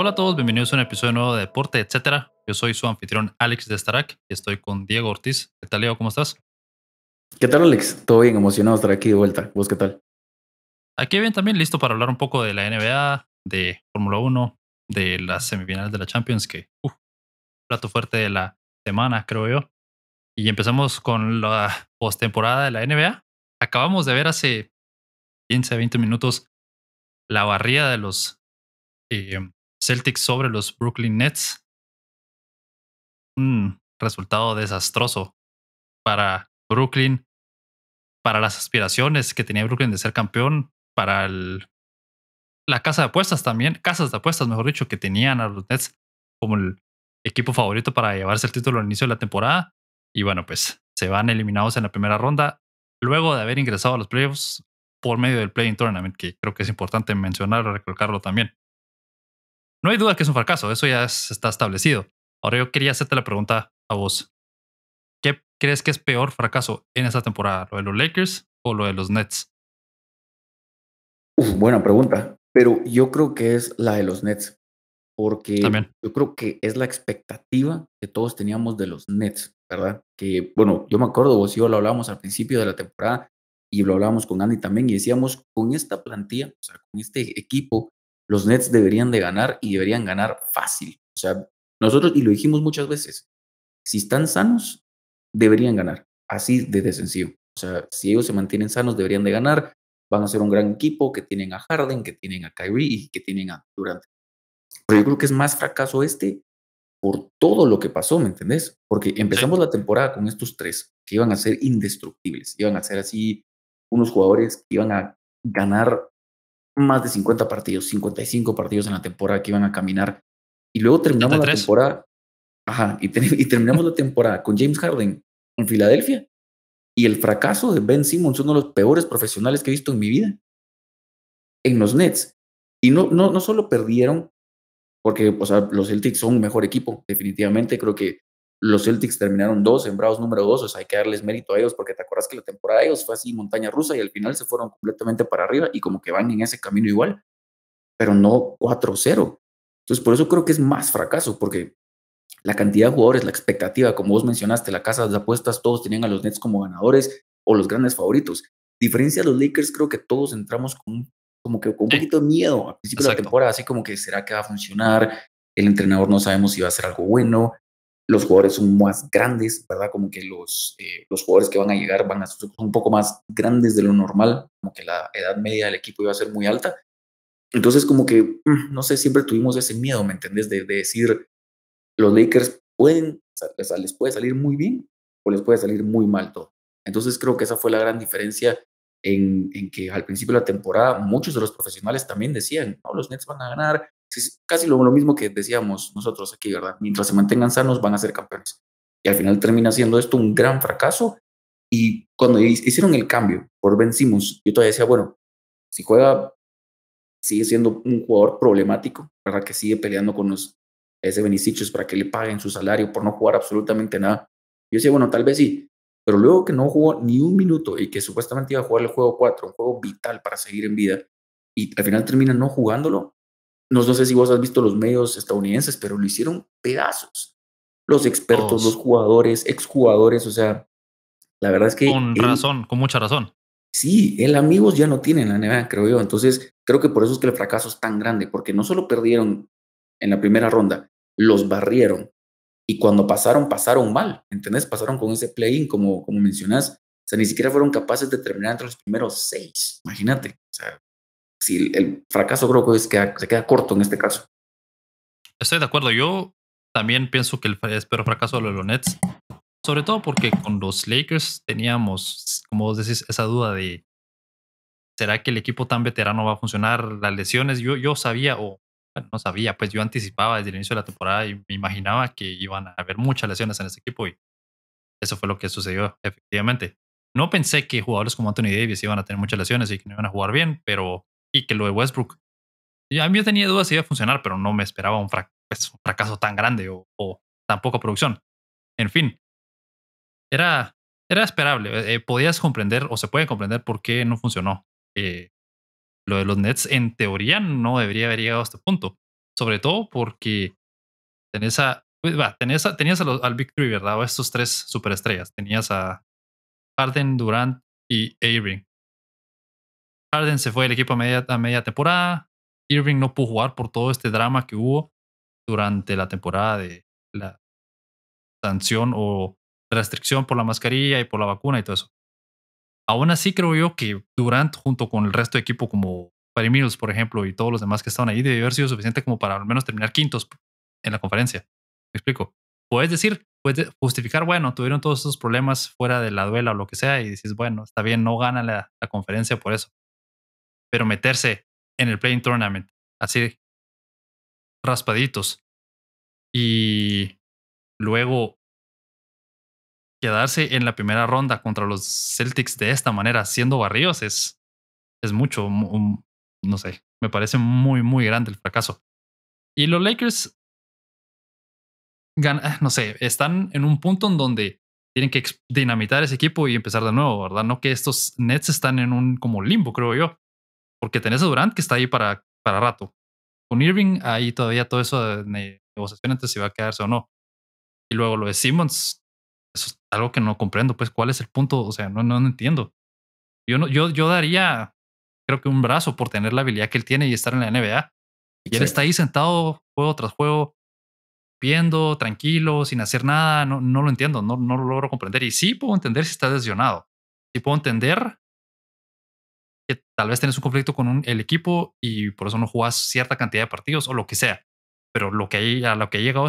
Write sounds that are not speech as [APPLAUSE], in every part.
Hola a todos, bienvenidos a un episodio nuevo de Deporte, etcétera. Yo soy su anfitrión Alex de Starak y estoy con Diego Ortiz. ¿Qué tal, Diego? ¿Cómo estás? ¿Qué tal, Alex? Todo bien, emocionado de estar aquí de vuelta. ¿Vos qué tal? Aquí bien también, listo para hablar un poco de la NBA, de Fórmula 1, de las semifinales de la Champions, que, uff, plato fuerte de la semana, creo yo. Y empezamos con la postemporada de la NBA. Acabamos de ver hace 15, 20 minutos la barrida de los eh, Celtics sobre los Brooklyn Nets. Un resultado desastroso para Brooklyn, para las aspiraciones que tenía Brooklyn de ser campeón, para la casa de apuestas también, casas de apuestas, mejor dicho, que tenían a los Nets como el equipo favorito para llevarse el título al inicio de la temporada. Y bueno, pues se van eliminados en la primera ronda. Luego de haber ingresado a los playoffs, por medio del Playing Tournament, que creo que es importante mencionar o recalcarlo también. No hay duda que es un fracaso, eso ya está establecido. Ahora yo quería hacerte la pregunta a vos. ¿Qué crees que es peor fracaso en esta temporada? ¿Lo de los Lakers o lo de los Nets? buena pregunta, pero yo creo que es la de los Nets, porque yo creo que es la expectativa que todos teníamos de los Nets, ¿verdad? Que, bueno, yo me acuerdo, vos y yo lo hablábamos al principio de la temporada, y lo hablábamos con Andy también y decíamos, con esta plantilla, o sea, con este equipo, los Nets deberían de ganar y deberían ganar fácil. O sea, nosotros, y lo dijimos muchas veces, si están sanos, deberían ganar, así de, sencillo. O sea, si ellos se mantienen sanos, deberían de ganar, van a ser un gran equipo que tienen a Harden, que tienen a Kyrie y que tienen a Durant. Pero yo creo que es más fracaso este por todo lo que pasó, ¿me entendés? Porque empezamos la temporada con estos tres que iban a ser indestructibles, iban a ser así unos jugadores que iban a ganar más de 50 partidos, 55 partidos en la temporada que iban a caminar. Y luego terminamos la temporada. Ajá, y, y terminamos la temporada con James Harden en Filadelfia. Y el fracaso de Ben Simmons, uno de los peores profesionales que he visto en mi vida, en los Nets. Y no, no, no solo perdieron, porque o sea, los Celtics son un mejor equipo, definitivamente. Creo que los Celtics terminaron dos, sembrados número dos, o sea, hay que darles mérito a ellos porque te acuerdas que la temporada de ellos fue así montaña rusa y al final se fueron completamente para arriba y como que van en ese camino igual, pero no 4-0. Entonces, por eso creo que es más fracaso, porque la cantidad de jugadores, la expectativa, como vos mencionaste, la casa de apuestas, todos tenían a los Nets como ganadores o los grandes favoritos. Diferencia a los Lakers, creo que todos entramos con, como que con un poquito de miedo al principio de la temporada, así como que será que va a funcionar, el entrenador no sabemos si va a ser algo bueno, los jugadores son más grandes, ¿verdad? Como que los, eh, los jugadores que van a llegar van a ser un poco más grandes de lo normal, como que la edad media del equipo iba a ser muy alta. Entonces, como que, mm, no sé, siempre tuvimos ese miedo, ¿me entendés? De, decir, los Lakers pueden, les puede salir muy bien o les puede salir muy mal todo. Entonces, creo que esa fue la gran diferencia en, en que al principio de la temporada muchos de los profesionales también decían, no, los Nets van a ganar, casi lo, mismo que decíamos nosotros aquí, ¿verdad? Mientras se mantengan sanos van a ser campeones. Y al final termina siendo esto un gran fracaso. Y cuando hicieron el cambio por Ben Simmons, yo todavía decía, bueno, si juega, sigue siendo un jugador problemático, ¿verdad? Que sigue peleando con los ese Benicichos para que le paguen su salario por no jugar absolutamente nada. Yo decía, bueno, tal vez sí, pero luego que no jugó ni un minuto y que supuestamente iba a jugar el juego 4, un juego vital para seguir en vida, y al final termina no jugándolo, no, sé si vos has visto los medios estadounidenses, pero lo hicieron pedazos. Los expertos, los jugadores, exjugadores, o sea, la verdad es que... Con razón, con mucha razón. Sí, el amigos ya no tiene la NBA, creo yo. Entonces, creo que por eso es que el fracaso es tan grande, porque no solo perdieron en la primera ronda, los barrieron. Y cuando pasaron, pasaron mal, ¿entendés? Pasaron con ese play-in, como, como mencionás. O sea, ni siquiera fueron capaces de terminar entre los primeros seis. Imagínate. O sea, si el fracaso creo que es que se queda corto en este caso. Estoy de acuerdo. Yo también pienso que el espero fracaso de los Nets, sobre todo porque con los Lakers teníamos, como vos decís, esa duda de ¿será que el equipo tan veterano va a funcionar? Las lesiones, yo, yo sabía, o no sabía, pues yo anticipaba desde el inicio de la temporada y me imaginaba que iban a haber muchas lesiones en ese equipo y eso fue lo que sucedió efectivamente. No pensé que jugadores como Anthony Davis iban a tener muchas lesiones y que no iban a jugar bien, pero y que lo de Westbrook. Y a mí yo tenía dudas si iba a funcionar, pero no me esperaba un, pues, fracaso tan grande o, tan poca producción. En fin, era, era esperable. Eh, eh, podías comprender o se puede comprender por qué no funcionó. Eh, lo de los Nets, en teoría, no debería haber llegado a este punto. sobre todo porque tenés a, pues, tenías, tenías al Big ¿verdad? O estos tres superestrellas. Tenías a Harden, Durant y Irving. Harden se fue del equipo a media, temporada. Irving no pudo jugar por todo este drama que hubo durante la temporada de la sanción o restricción por la mascarilla y por la vacuna y todo eso. Aún así, creo yo que Durant, junto con el resto de equipo, como Patty Mills, por ejemplo, y todos los demás que estaban ahí, debe haber sido suficiente como para al menos terminar quintos en la conferencia. Me explico. Puedes decir, puedes justificar, bueno, tuvieron todos esos problemas fuera de la duela o lo que sea, y dices, bueno, está bien, no gana la, la conferencia por eso. Pero meterse en el Playing Tournament, así raspaditos, y luego quedarse en la primera ronda contra los Celtics de esta manera, siendo barrios, es, es mucho, no sé, me parece muy, muy grande el fracaso. Y los Lakers, ah, no sé, están en un punto en donde tienen que dinamitar ese equipo y empezar de nuevo, ¿verdad? No que estos Nets están en un como limbo, creo yo, porque tenés a Durant que está ahí para, para rato. Con Irving, ahí todavía todo eso de negociación entre si va a quedarse o no. Y luego lo de Simmons, eso es algo que no comprendo, pues, ¿cuál es el punto? O sea, no, no, entiendo. Yo, no, yo, yo daría, creo que un brazo por tener la habilidad que él tiene y estar en la NBA. Y él está ahí sentado juego tras juego, viendo, tranquilo, sin hacer nada. No, no lo entiendo, no, no lo logro comprender. Y sí puedo entender si está lesionado. Sí puedo entender que tal vez tenés un conflicto con el equipo y por eso no jugás cierta cantidad de partidos o lo que sea. Pero lo que hay, a lo que he llegado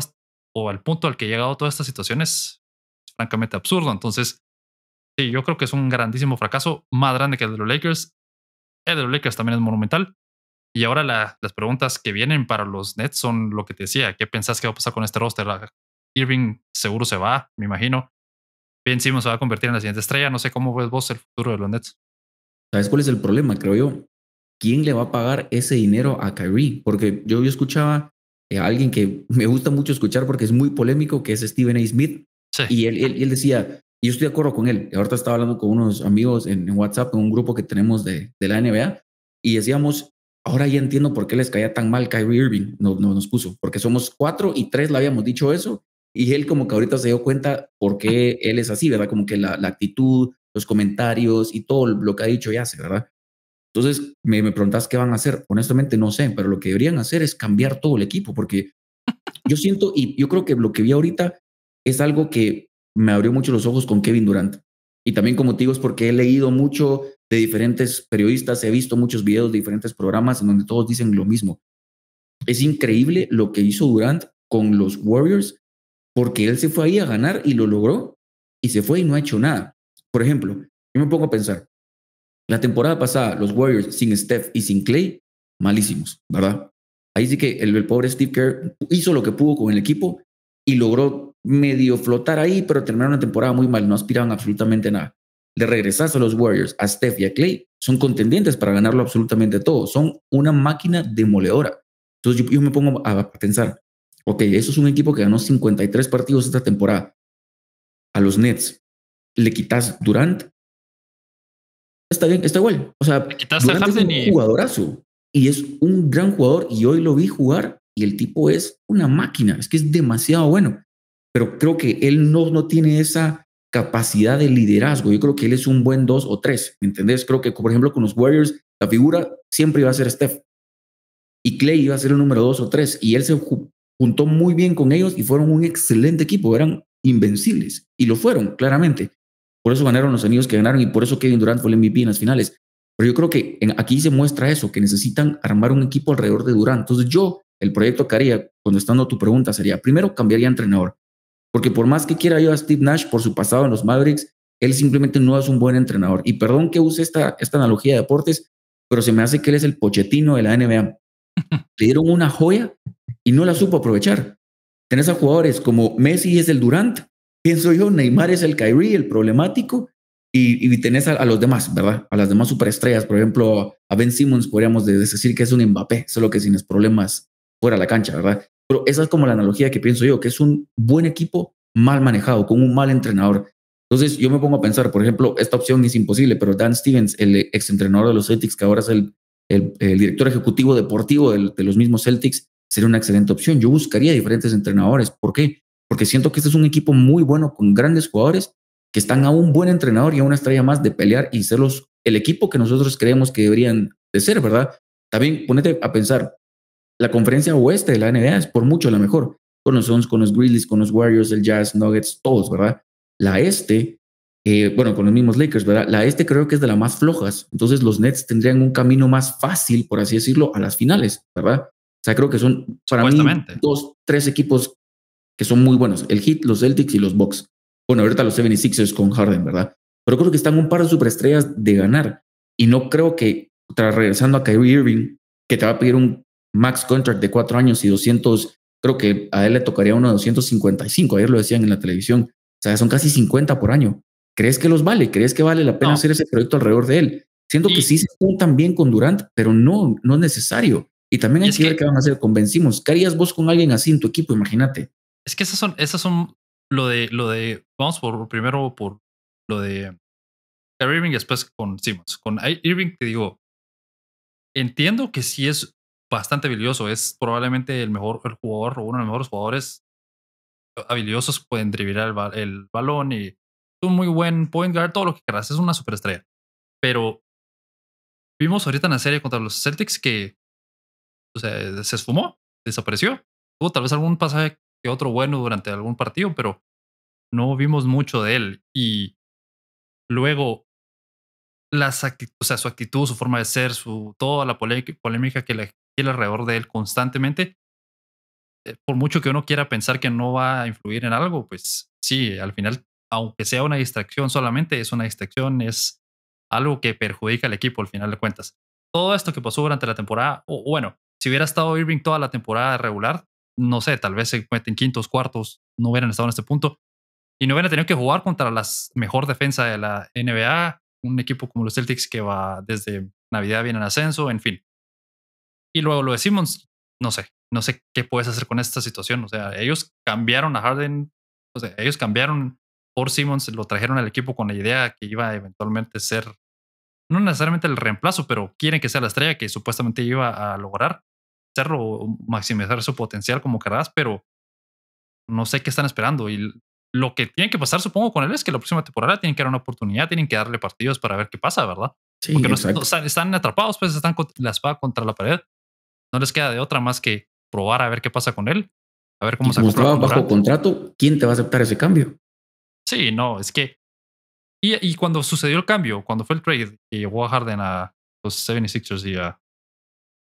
o al punto al que he llegado todas estas situaciones francamente absurdo. Entonces, sí, yo creo que es un grandísimo fracaso, más grande que el de los Lakers. El de los Lakers también es monumental. Y ahora las preguntas que vienen para los Nets son lo que te decía. ¿Qué pensás que va a pasar con este roster? Irving seguro se va, me imagino. Ben Simmons se va a convertir en la siguiente estrella. No sé cómo ves vos el futuro de los Nets. ¿Sabes cuál es el problema? Creo yo. ¿Quién le va a pagar ese dinero a Kyrie? Porque yo, yo escuchaba a alguien que [LAUGHS] me gusta mucho escuchar porque es muy polémico, que es Stephen A. Smith, y él, él, decía, y yo estoy de acuerdo con él, ahorita estaba hablando con unos amigos en, WhatsApp, en un grupo que tenemos de, de, la NBA, y decíamos, ahora ya entiendo por qué les caía tan mal Kyrie Irving, no, no, nos puso, porque somos cuatro y tres le habíamos dicho eso, y él como que ahorita se dio cuenta por qué él es así, ¿verdad? Como que la, la actitud, los comentarios y todo lo que ha dicho y hace, ¿verdad? Entonces me, me preguntas qué van a hacer. Honestamente no sé, pero lo que deberían hacer es cambiar todo el equipo, porque yo siento y yo creo que lo que vi ahorita es algo que me abrió mucho los ojos con Kevin Durant. Y también, como te digo, es porque he leído mucho de diferentes periodistas, he visto muchos videos de diferentes programas en donde todos dicen lo mismo. Es increíble lo que hizo Durant con los Warriors, porque él se fue ahí a ganar y lo logró, y se fue y no ha hecho nada. Por ejemplo, yo me pongo a pensar, la temporada pasada, los Warriors sin Steph y sin Clay, malísimos, ¿verdad? Ahí sí que el, pobre Steve Kerr hizo lo que pudo con el equipo y logró medio flotar ahí, pero terminaron una temporada muy mal, no aspiraban absolutamente nada. Le regresas a los Warriors, a Steph y a Clay, son contendientes para ganarlo absolutamente todo, son una máquina demoledora. Entonces yo, me pongo a pensar, ok, eso es un equipo que ganó 53 partidos esta temporada. A los Nets, le quitas Durant, está bien, está igual. O sea, Durant es un jugadorazo y es un gran jugador y hoy lo vi jugar y el tipo es una máquina, es que es demasiado bueno pero creo que él no, no tiene esa capacidad de liderazgo. Yo creo que él es un buen dos o tres, ¿me entendés? Creo que, por ejemplo, con los Warriors, la figura siempre iba a ser Steph. Y Clay iba a ser el número dos o tres. Y él se juntó muy bien con ellos y fueron un excelente equipo. Eran invencibles. Y lo fueron, claramente. Por eso ganaron los anillos que ganaron y por eso Kevin Durant fue el MVP en las finales. Pero yo creo que aquí se muestra eso, que necesitan armar un equipo alrededor de Durant. Entonces yo, el proyecto que haría, contestando tu pregunta, sería, primero cambiaría entrenador. Porque por más que quiera yo a Steve Nash por su pasado en los Mavericks, él simplemente no es un buen entrenador. Y perdón que use esta, esta analogía de deportes, pero se me hace que él es el pochetino de la NBA. [LAUGHS] Le dieron una joya y no la supo aprovechar. Tenés a jugadores como Messi es el Durant, pienso yo, Neymar es el Kyrie, el problemático, y, y tenés a, los demás, ¿verdad? A las demás superestrellas, por ejemplo, a Ben Simmons podríamos decir que es un Mbappé, solo que sin problemas fuera de la cancha, ¿verdad? Pero esa es como la analogía que pienso yo, que es un buen equipo mal manejado, con un mal entrenador. Entonces yo me pongo a pensar, por ejemplo, esta opción es imposible, pero Dan Stevens, el ex entrenador de los Celtics, que ahora es el, el, director ejecutivo deportivo de los mismos Celtics, sería una excelente opción. Yo buscaría diferentes entrenadores. ¿Por qué? Porque siento que este es un equipo muy bueno con grandes jugadores que están a un buen entrenador y a una estrella más de pelear y ser los, el equipo que nosotros creemos que deberían de ser, ¿verdad? También ponete a pensar, la conferencia oeste de la NBA es por mucho la mejor, con los Suns, con los Grizzlies, con los Warriors, el Jazz, Nuggets, todos, ¿verdad? La este, eh, bueno, con los mismos Lakers, ¿verdad? La este creo que es de las más flojas, entonces los Nets tendrían un camino más fácil, por así decirlo, a las finales, ¿verdad? O sea, creo que son para mí dos, tres equipos que son muy buenos, el Heat, los Celtics y los Bucks. Bueno, ahorita los 76ers con Harden, ¿verdad? Pero creo que están un par de superestrellas de ganar. Y no creo que, tras regresando a Kyrie Irving, que te va a pedir un max contract de cuatro años y 200, creo que a él le tocaría uno de 255, ayer lo decían en la televisión. O sea, son casi 50 por año. ¿Crees que los vale? ¿Crees que vale la pena hacer ese proyecto alrededor de él? Siento que sí se juntan bien con Durant, pero no, no es necesario. Y también hay que ver qué van a hacer. Convencimos. ¿Qué harías vos con alguien así en tu equipo? Imagínate. Es que esas son, esas son lo de, lo de, vamos por primero por lo de Irving y después con Simmons. Con Irving te digo, entiendo que sí es bastante habilidoso. Es probablemente el mejor el jugador o uno de los mejores jugadores habilidosos. Pueden driblar el, el balón y es un muy buen point guard, todo lo que quieras. Es una superestrella. Pero vimos ahorita en la serie contra los Celtics que o sea, se esfumó, desapareció. Tuvo tal vez algún pasaje que otro bueno durante algún partido, pero no vimos mucho de él. Y luego, las o sea, su actitud, su forma de ser, su, toda la polémica que le gira alrededor de él constantemente, eh, por mucho que uno quiera pensar que no va a influir en algo, pues sí, al final, aunque sea una distracción solamente, es una distracción, es algo que perjudica al equipo al final de cuentas. Todo esto que pasó durante la temporada, o bueno, si hubiera estado Irving toda la temporada regular, no sé, tal vez se meten quintos, cuartos, no hubieran estado en este punto y no hubieran tenido que jugar contra la mejor defensa de la NBA, un equipo como los Celtics que va desde Navidad viene en ascenso, en fin. Y luego lo de Simmons, no sé, no sé qué puedes hacer con esta situación. O sea, ellos cambiaron a Harden, o sea, ellos cambiaron por Simmons, lo trajeron al equipo con la idea que iba a eventualmente ser, no necesariamente el reemplazo, pero quieren que sea la estrella que supuestamente iba a lograr hacerlo, maximizar su potencial como querrás, pero no sé qué están esperando. Y lo que tiene que pasar, supongo, con él es que la próxima temporada tienen que dar una oportunidad, tienen que darle partidos para ver qué pasa, ¿verdad? Porque no, están, atrapados, pues están con la espada contra la pared. No les queda de otra más que probar a ver qué pasa con él, a ver cómo se acostumbra. bajo contrato, ¿quién te va a aceptar ese cambio? Sí, no, es que. Y, y cuando sucedió el cambio, cuando fue el trade que llevó a Harden a los 76ers y a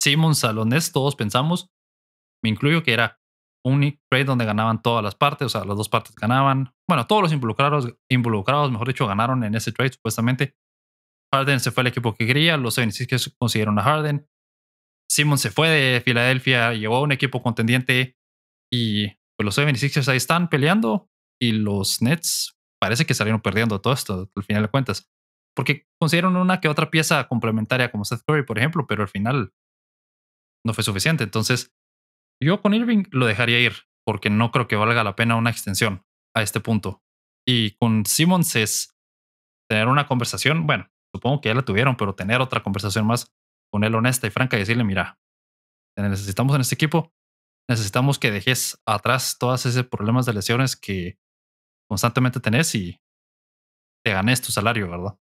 Simmons a los todos pensamos, me incluyo que era un trade donde ganaban todas las partes, o sea, las dos partes ganaban. Bueno, todos los involucrados, involucrados, mejor dicho, ganaron en ese trade supuestamente. Harden se fue al equipo que quería, los 76ers consiguieron a Harden. Simmons se fue de Filadelfia, llegó a un equipo contendiente y pues, los 76ers ahí están peleando y los Nets parece que salieron perdiendo todo esto al final de cuentas. Porque consiguieron una que otra pieza complementaria como Seth Curry, por ejemplo, pero al final no fue suficiente. Entonces, yo con Irving lo dejaría ir porque no creo que valga la pena una extensión a este punto. Y con Simmons es tener una conversación, bueno, supongo que ya la tuvieron, pero tener otra conversación más con él honesta y franca y decirle, mira, necesitamos en este equipo, necesitamos que dejes atrás todos esos problemas de lesiones que constantemente tenés y te ganes tu salario, ¿verdad?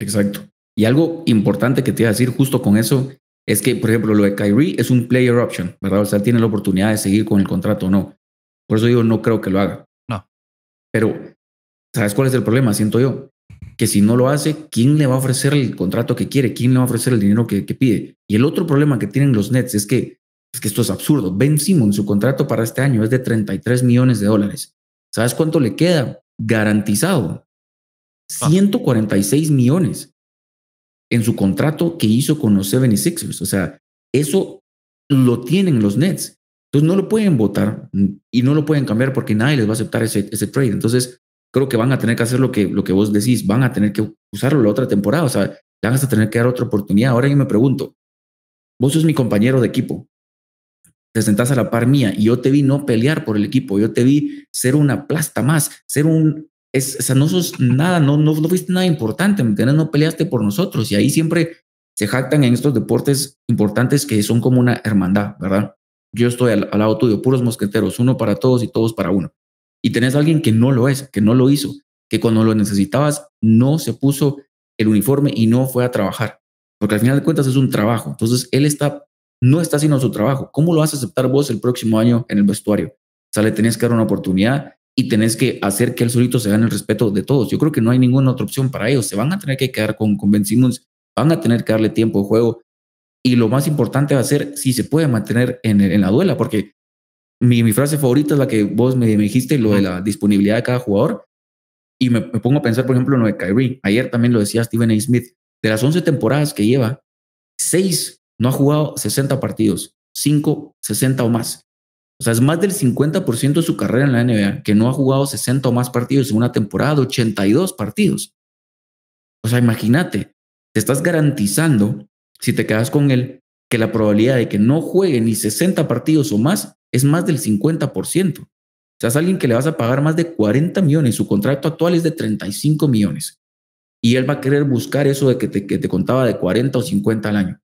Exacto. Y algo importante que te iba a decir justo con eso es que, por ejemplo, lo de Kyrie es un player option, ¿verdad? O sea, tiene la oportunidad de seguir con el contrato o no. Por eso digo, no creo que lo haga. No. Pero, ¿sabes cuál es el problema? Siento yo. Que si no lo hace, ¿quién le va a ofrecer el contrato que quiere? ¿Quién le va a ofrecer el dinero que, pide? Y el otro problema que tienen los Nets es que, es que esto es absurdo. Ben Simmons, su contrato para este año es de 33 millones de dólares. ¿Sabes cuánto le queda? Garantizado. 146 ah. millones en su contrato que hizo con los 76ers. O sea, eso lo tienen los Nets. Entonces no lo pueden votar y no lo pueden cambiar porque nadie les va a aceptar ese, ese trade. Entonces creo que van a tener que hacer lo que, lo que vos decís, van a tener que usarlo la otra temporada. O sea, le van a tener que dar otra oportunidad. Ahora yo me pregunto, vos sos mi compañero de equipo, te sentás a la par mía y yo te vi no pelear por el equipo, yo te vi ser una plasta más, ser un es, o sea, no sos nada, no, no, no fuiste nada importante, ¿me entiendes? No peleaste por nosotros y ahí siempre se jactan en estos deportes importantes que son como una hermandad, ¿verdad? yo estoy al, lado tuyo, puros mosqueteros, uno para todos y todos para uno. Y tenés a alguien que no lo es, que no lo hizo, que cuando lo necesitabas no se puso el uniforme y no fue a trabajar, porque al final de cuentas es un trabajo. Entonces él está, no está haciendo su trabajo. ¿Cómo lo vas a aceptar vos el próximo año en el vestuario? O sea, le tenés que dar una oportunidad y tenés que hacer que él solito se gane el respeto de todos. Yo creo que no hay ninguna otra opción para ellos. Se van a tener que quedar con, con Ben Simmons, van a tener que darle tiempo de juego. Y lo más importante va a ser si se puede mantener en, la duela, porque mi, frase favorita es la que vos me, dijiste, lo de la disponibilidad de cada jugador. Y me, me, pongo a pensar, por ejemplo, en lo de Kyrie. Ayer también lo decía Steven A. Smith. De las 11 temporadas que lleva, 6 no ha jugado 60 partidos, 5, 60 o más. O sea, es más del 50% de su carrera en la NBA que no ha jugado 60 o más partidos en una temporada de 82 partidos. O sea, imagínate, te estás garantizando, si te quedas con él, que la probabilidad de que no juegue ni 60 partidos o más es más del 50%. O sea, es alguien que le vas a pagar más de 40 millones. Su contrato actual es de 35 millones. Y él va a querer buscar eso de que te, que te contaba de 40 o 50 al año.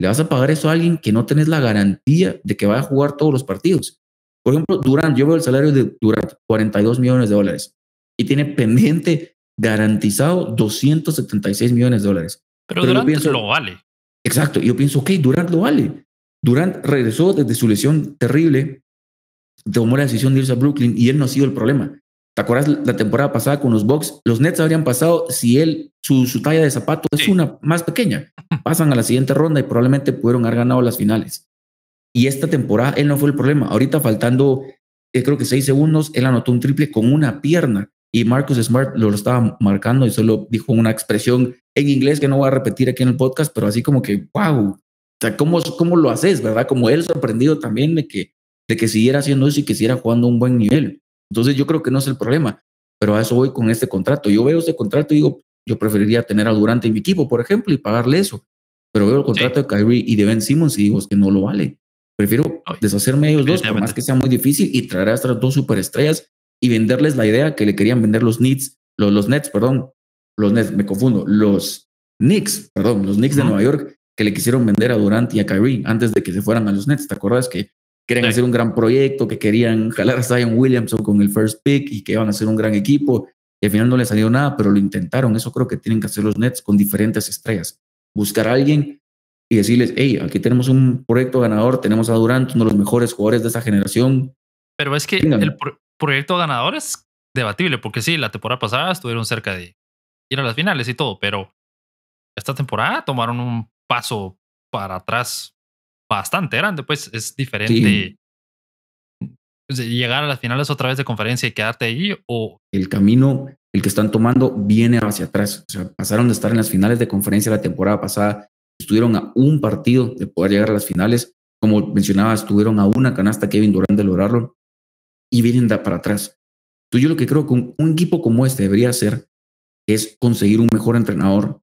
Le vas a pagar eso a alguien que no tenés la garantía de que va a jugar todos los partidos. Por ejemplo, Durant, yo veo el salario de Durant, 42 millones de dólares, y tiene pendiente garantizado 276 millones de dólares. Pero, Durant lo vale. Exacto, yo pienso, ok, Durant lo vale. Durant regresó desde su lesión terrible, tomó la decisión de irse a Brooklyn y él no ha sido el problema. ¿Te acuerdas la temporada pasada con los Bucks? Los Nets habrían pasado si él, su, su talla de zapato es una más pequeña. Pasan a la siguiente ronda y probablemente pudieron haber ganado las finales. Y esta temporada él no fue el problema. Ahorita faltando, eh, creo que seis segundos, él anotó un triple con una pierna y Marcus Smart lo, estaba marcando y solo dijo una expresión en inglés que no voy a repetir aquí en el podcast, pero así como que, wow, o sea, ¿cómo, cómo lo haces, verdad? Como él sorprendido también de que, de que siguiera haciendo eso y que siguiera jugando un buen nivel. Entonces yo creo que no es el problema, pero a eso voy con este contrato. Yo veo este contrato y digo, yo preferiría tener a Durante en mi equipo, por ejemplo, y pagarle eso. Pero veo el contrato de Kyrie y de Ben Simmons y digo, es que no lo vale. Prefiero deshacerme de ellos dos, por más que sea muy difícil, y traer a estas dos superestrellas y venderles la idea que le querían vender los Nets, los, los Nets, perdón, los Nets, me confundo, los Knicks, perdón, los Knicks de Nueva York, que le quisieron vender a Durant y a Kyrie antes de que se fueran a los Nets. ¿Te acuerdas que querían hacer un gran proyecto, que querían jalar a Zion Williamson con el first pick y que iban a hacer un gran equipo? Y al final no le salió nada, pero lo intentaron. Eso creo que tienen que hacer los Nets con diferentes estrellas. Buscar a alguien y decirles, hey, aquí tenemos un proyecto ganador, tenemos a Durant, uno de los mejores jugadores de esa generación. Pero es que el proyecto ganador es debatible, porque sí, la temporada pasada estuvieron cerca de ir a las finales y todo, pero esta temporada tomaron un paso para atrás bastante grande, pues es diferente llegar a las finales otra vez de conferencia y quedarte ahí o... El camino, el que están tomando, viene hacia atrás. O sea, pasaron de estar en las finales de conferencia la temporada pasada estuvieron a un partido de poder llegar a las finales. Como mencionaba, estuvieron a una canasta Kevin Durant de lograrlo y vienen de para atrás. Entonces, yo lo que creo que un, equipo como este debería hacer es conseguir un mejor entrenador,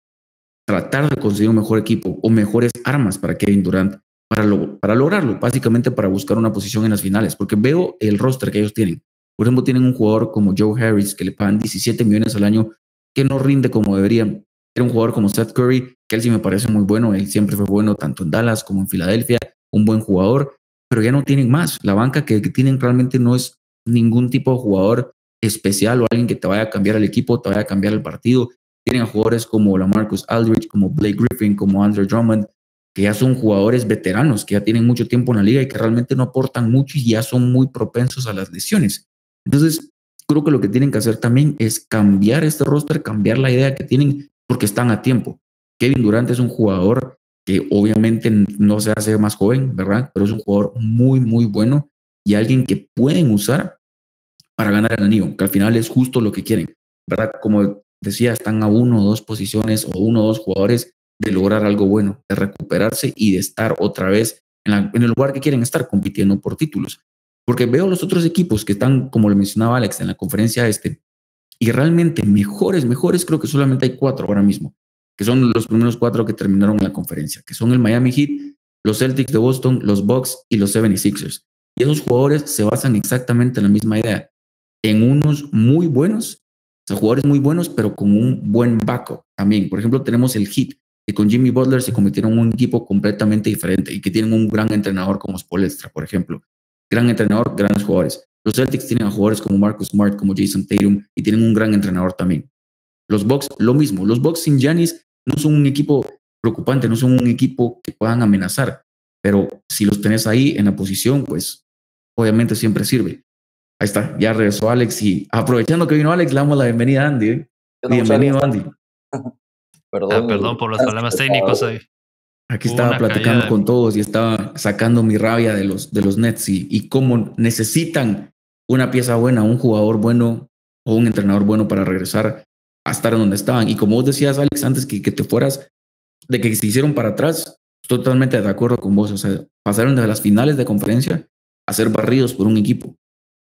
tratar de conseguir un mejor equipo o mejores armas para Kevin Durant para, lograrlo, básicamente para buscar una posición en las finales, porque veo el roster que ellos tienen. Por ejemplo, tienen un jugador como Joe Harris que le pagan 17 millones al año, que no rinde como deberían. Era un jugador como Seth Curry, que él sí me parece muy bueno, él siempre fue bueno tanto en Dallas como en Filadelfia, un buen jugador, pero ya no tienen más. La banca que, tienen realmente no es ningún tipo de jugador especial o alguien que te vaya a cambiar el equipo, te vaya a cambiar el partido. Tienen a jugadores como la Marcus Aldridge, como Blake Griffin, como Andrew Drummond, que ya son jugadores veteranos, que ya tienen mucho tiempo en la liga y que realmente no aportan mucho y ya son muy propensos a las lesiones. Entonces, creo que lo que tienen que hacer también es cambiar este roster, cambiar la idea que tienen porque están a tiempo. Kevin Durant es un jugador que obviamente no se hace más joven, ¿verdad? Pero es un jugador muy, muy bueno y alguien que pueden usar para ganar el anillo, que al final es justo lo que quieren, ¿verdad? Como decía, están a uno o dos posiciones o uno o dos jugadores de lograr algo bueno, de recuperarse y de estar otra vez en, el lugar que quieren estar compitiendo por títulos. Porque veo los otros equipos que están, como lo mencionaba Alex en la conferencia este, y realmente mejores, mejores, creo que solamente hay cuatro ahora mismo, que son los primeros cuatro que terminaron la conferencia, que son el Miami Heat, los Celtics de Boston, los Bucks y los 76ers. Y esos jugadores se basan exactamente en la misma idea, en unos muy buenos, o sea, jugadores muy buenos, pero con un buen backup también. Por ejemplo, tenemos el Heat, que con Jimmy Butler se convirtieron en un equipo completamente diferente y que tienen un gran entrenador como Spolestra, por ejemplo. Gran entrenador, grandes jugadores. Los Celtics tienen a jugadores como Marcus Smart, como Jason Tatum y tienen un gran entrenador también. Los Bucks, lo mismo. Los Bucks sin Giannis no son un equipo preocupante, no son un equipo que puedan amenazar, pero si los tenés ahí en la posición, pues obviamente siempre sirve. Ahí está, ya regresó Alex y aprovechando que vino Alex, le damos la bienvenida a Andy. ¿eh? Bienvenido, Andy. [LAUGHS] perdón, ah, perdón por los problemas técnicos ahí. Aquí estaba platicando con todos y estaba sacando mi rabia de los, de los Nets y, y cómo necesitan una pieza buena, un jugador bueno o un entrenador bueno para regresar a estar en donde estaban. Y como vos decías, Alex, antes que, que te fueras, de que se hicieron para atrás, totalmente de acuerdo con vos. O sea, pasaron de las finales de conferencia a ser barridos por un equipo.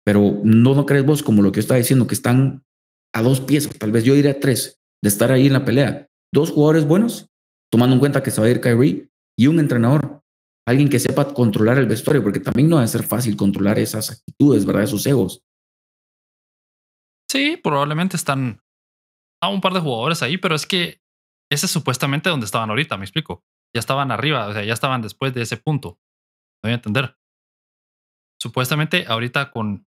Pero no, no crees vos, como lo que yo estaba diciendo, que están a dos piezas, tal vez yo diría tres, de estar ahí en la pelea. Dos jugadores buenos tomando en cuenta que se va a ir Kyrie, y un entrenador, alguien que sepa controlar el vestuario, porque también no va a ser fácil controlar esas actitudes, ¿verdad? Esos egos. Sí, probablemente están a un par de jugadores ahí, pero es que ese es supuestamente donde estaban ahorita, me explico. Ya estaban arriba, o sea, ya estaban después de ese punto. No voy a entender. Supuestamente ahorita con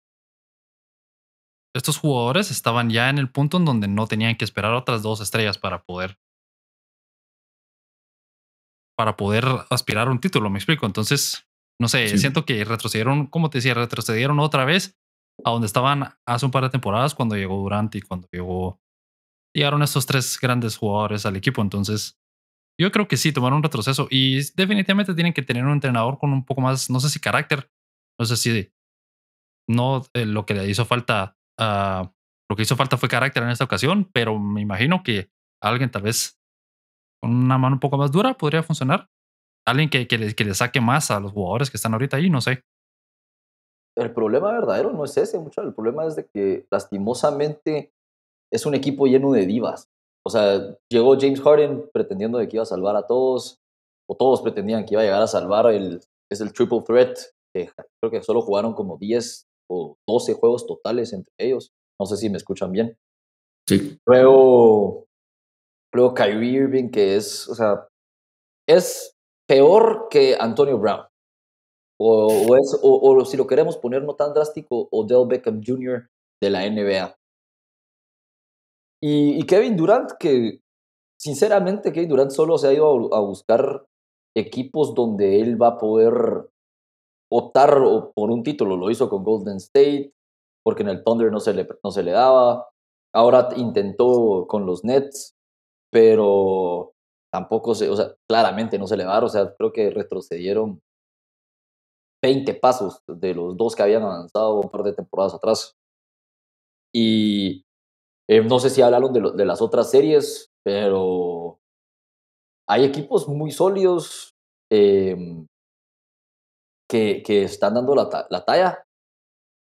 estos jugadores estaban ya en el punto en donde no tenían que esperar otras dos estrellas para poder para poder aspirar a un título, me explico. Entonces, no sé, siento que retrocedieron, como te decía, retrocedieron otra vez a donde estaban hace un par de temporadas cuando llegó Durant y cuando llegó, llegaron estos tres grandes jugadores al equipo. Entonces, yo creo que sí, tomaron un retroceso y definitivamente tienen que tener un entrenador con un poco más, no sé si carácter, no sé si no eh, lo que le hizo falta, uh, lo que hizo falta fue carácter en esta ocasión, pero me imagino que alguien tal vez con una mano un poco más dura podría funcionar. Alguien que, que, le, que le saque más a los jugadores que están ahorita ahí, no sé. El problema verdadero no es ese, mucho. El problema es de que lastimosamente es un equipo lleno de divas. O sea, llegó James Harden pretendiendo de que iba a salvar a todos, o todos pretendían que iba a llegar a salvar el, es el triple threat, que creo que solo jugaron como 10 o 12 juegos totales entre ellos. No sé si me escuchan bien. Sí. Luego Luego Kyrie Irving, que es, o sea, es peor que Antonio Brown. O, es, o, si lo queremos poner no tan drástico, Odell Beckham Jr. de la NBA. Y, Kevin Durant, que sinceramente Kevin Durant solo se ha ido a, buscar equipos donde él va a poder optar por un título. Lo hizo con Golden State, porque en el Thunder no se le, no se le daba. Ahora intentó con los Nets, pero tampoco se, o sea, claramente no se le va o sea, creo que retrocedieron 20 pasos de los dos que habían avanzado un par de temporadas atrás. Y eh, no sé si hablaron de, las otras series, pero hay equipos muy sólidos em, que, que, están dando la, la, talla.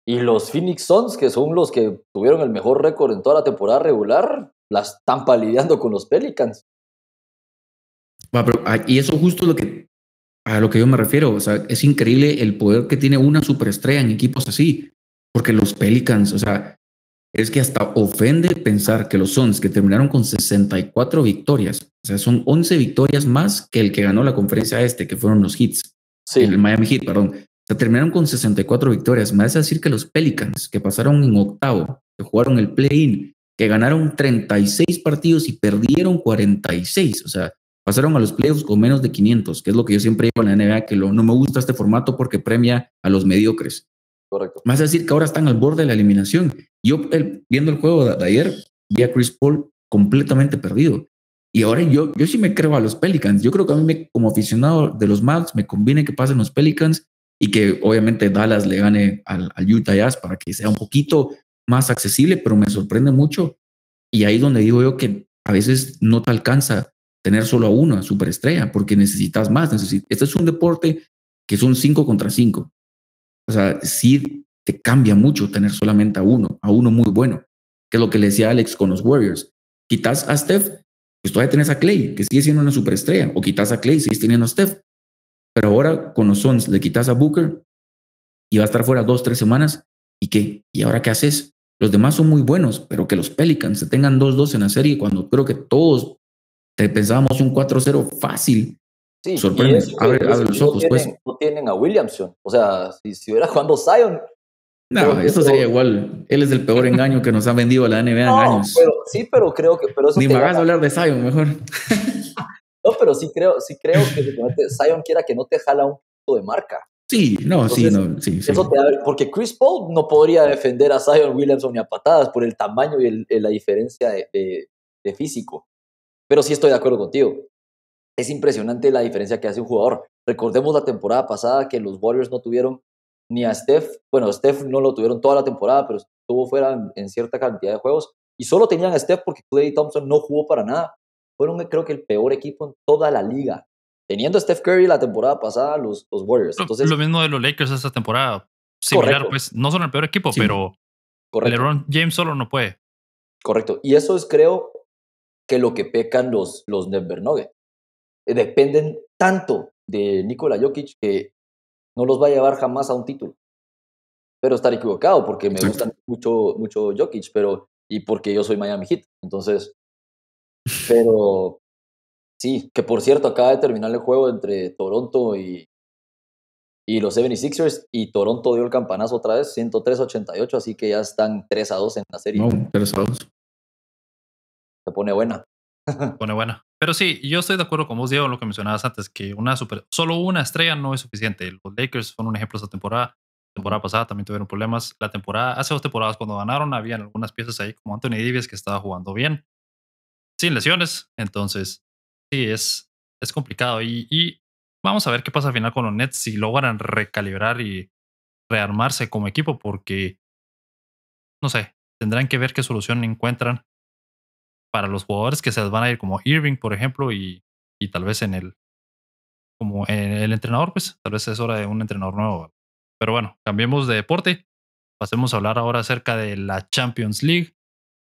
Y los Phoenix Suns, que son los que tuvieron el mejor récord en toda la temporada regular, la están palideando con los Pelicans. Ah, y eso justo lo que a lo que yo me refiero. O sea, es increíble el poder que tiene una superestrella en equipos así. Porque los Pelicans, o sea, es que hasta ofende pensar que los Suns, que terminaron con 64 victorias, o sea, son 11 victorias más que el que ganó la conferencia este, que fueron los Hits. Sí. El Miami Heat, perdón. O sea, terminaron con 64 victorias. Me hace decir que los Pelicans, que pasaron en octavo, que jugaron el play-in que ganaron 36 partidos y perdieron 46. O sea, pasaron a los playoffs con menos de 500, que es lo que yo siempre digo en la NBA, que no me gusta este formato porque premia a los mediocres. Correcto. Más decir que ahora están al borde de la eliminación. Yo, viendo el juego de, ayer, vi a Chris Paul completamente perdido. Y ahora yo, yo sí me creo a los Pelicans. Yo creo que a mí, como aficionado de los Mavs, me conviene que pasen los Pelicans y que obviamente Dallas le gane al, al Utah Jazz para que sea un poquito más accesible, pero me sorprende mucho. Y ahí donde digo yo que a veces no te alcanza tener solo a uno, a superestrella, porque necesitas más. este es un deporte que son cinco contra cinco. O sea, sí te cambia mucho tener solamente a uno, a uno muy bueno, que es lo que le decía Alex con los Warriors. Quitas a Steph, pues todavía tenés a Clay, que sigue siendo una superestrella, o quitas a Clay, sigues teniendo a Steph. Pero ahora con los Suns le quitas a Booker y va a estar fuera dos, tres semanas. ¿Y qué? ¿Y ahora qué haces? Los demás son muy buenos, pero que los Pelicans se tengan 2-2 en la serie cuando creo que todos te pensábamos un 4-0 fácil. Sí, Sorprende, abre, los ojos, pues. No tienen a Williamson. O sea, si, si hubiera jugando Zion. No, eso sería igual. Él es el peor engaño que nos ha vendido la NBA en años. sí, pero creo que. Pero Ni me hagas hablar de Zion, mejor. [LAUGHS] no, pero sí creo, sí creo que Zion quiera que no te jala un punto de marca. Sí, no, sí, no, sí, eso Te porque Chris Paul no podría defender a Zion Williamson ni a patadas por el tamaño y la diferencia de, de físico. Pero sí estoy de acuerdo contigo. Es impresionante la diferencia que hace un jugador. Recordemos la temporada pasada que los Warriors no tuvieron ni a Steph, bueno, Steph no lo tuvieron toda la temporada, pero estuvo fuera en, cierta cantidad de juegos y solo tenían a Steph porque Clay Thompson no jugó para nada. Fueron creo que el peor equipo en toda la liga. Teniendo a Steph Curry la temporada pasada, los, los Warriors. Entonces, lo mismo de los Lakers esta temporada. Similar, pues no son el peor equipo, pero LeBron James solo no puede. Correcto. Y eso es, creo, que lo que pecan los, los Denver Nuggets. Eh, dependen tanto de Nikola Jokic que no los va a llevar jamás a un título. Pero estar equivocado porque me gusta mucho, mucho Jokic, pero y porque yo soy Miami Heat. Entonces, pero sí, que por cierto acaba de terminar el juego entre Toronto y, y los 76ers y Toronto dio el campanazo otra vez, 103-88, así que ya están 3 a 2 en la serie. No, 3 a 2 se pone buena. Se pone buena. Pero sí, yo estoy de acuerdo con vos, Diego, lo que mencionabas antes, que una super, solo una estrella no es suficiente. Los Lakers fueron un ejemplo esta temporada. La temporada pasada también tuvieron problemas. La temporada, hace dos temporadas cuando ganaron, habían algunas piezas ahí como Anthony Davis que estaba jugando bien, sin lesiones. Entonces, sí, es, es complicado. Y, vamos a ver qué pasa al final con los Nets si logran recalibrar y rearmarse como equipo, porque, no sé, tendrán que ver qué solución encuentran para los jugadores que se les van a ir como Irving, por ejemplo, y, y tal vez en el como en el entrenador, pues tal vez es hora de un entrenador nuevo. Pero bueno, cambiemos de deporte. Pasemos a hablar ahora acerca de la Champions League.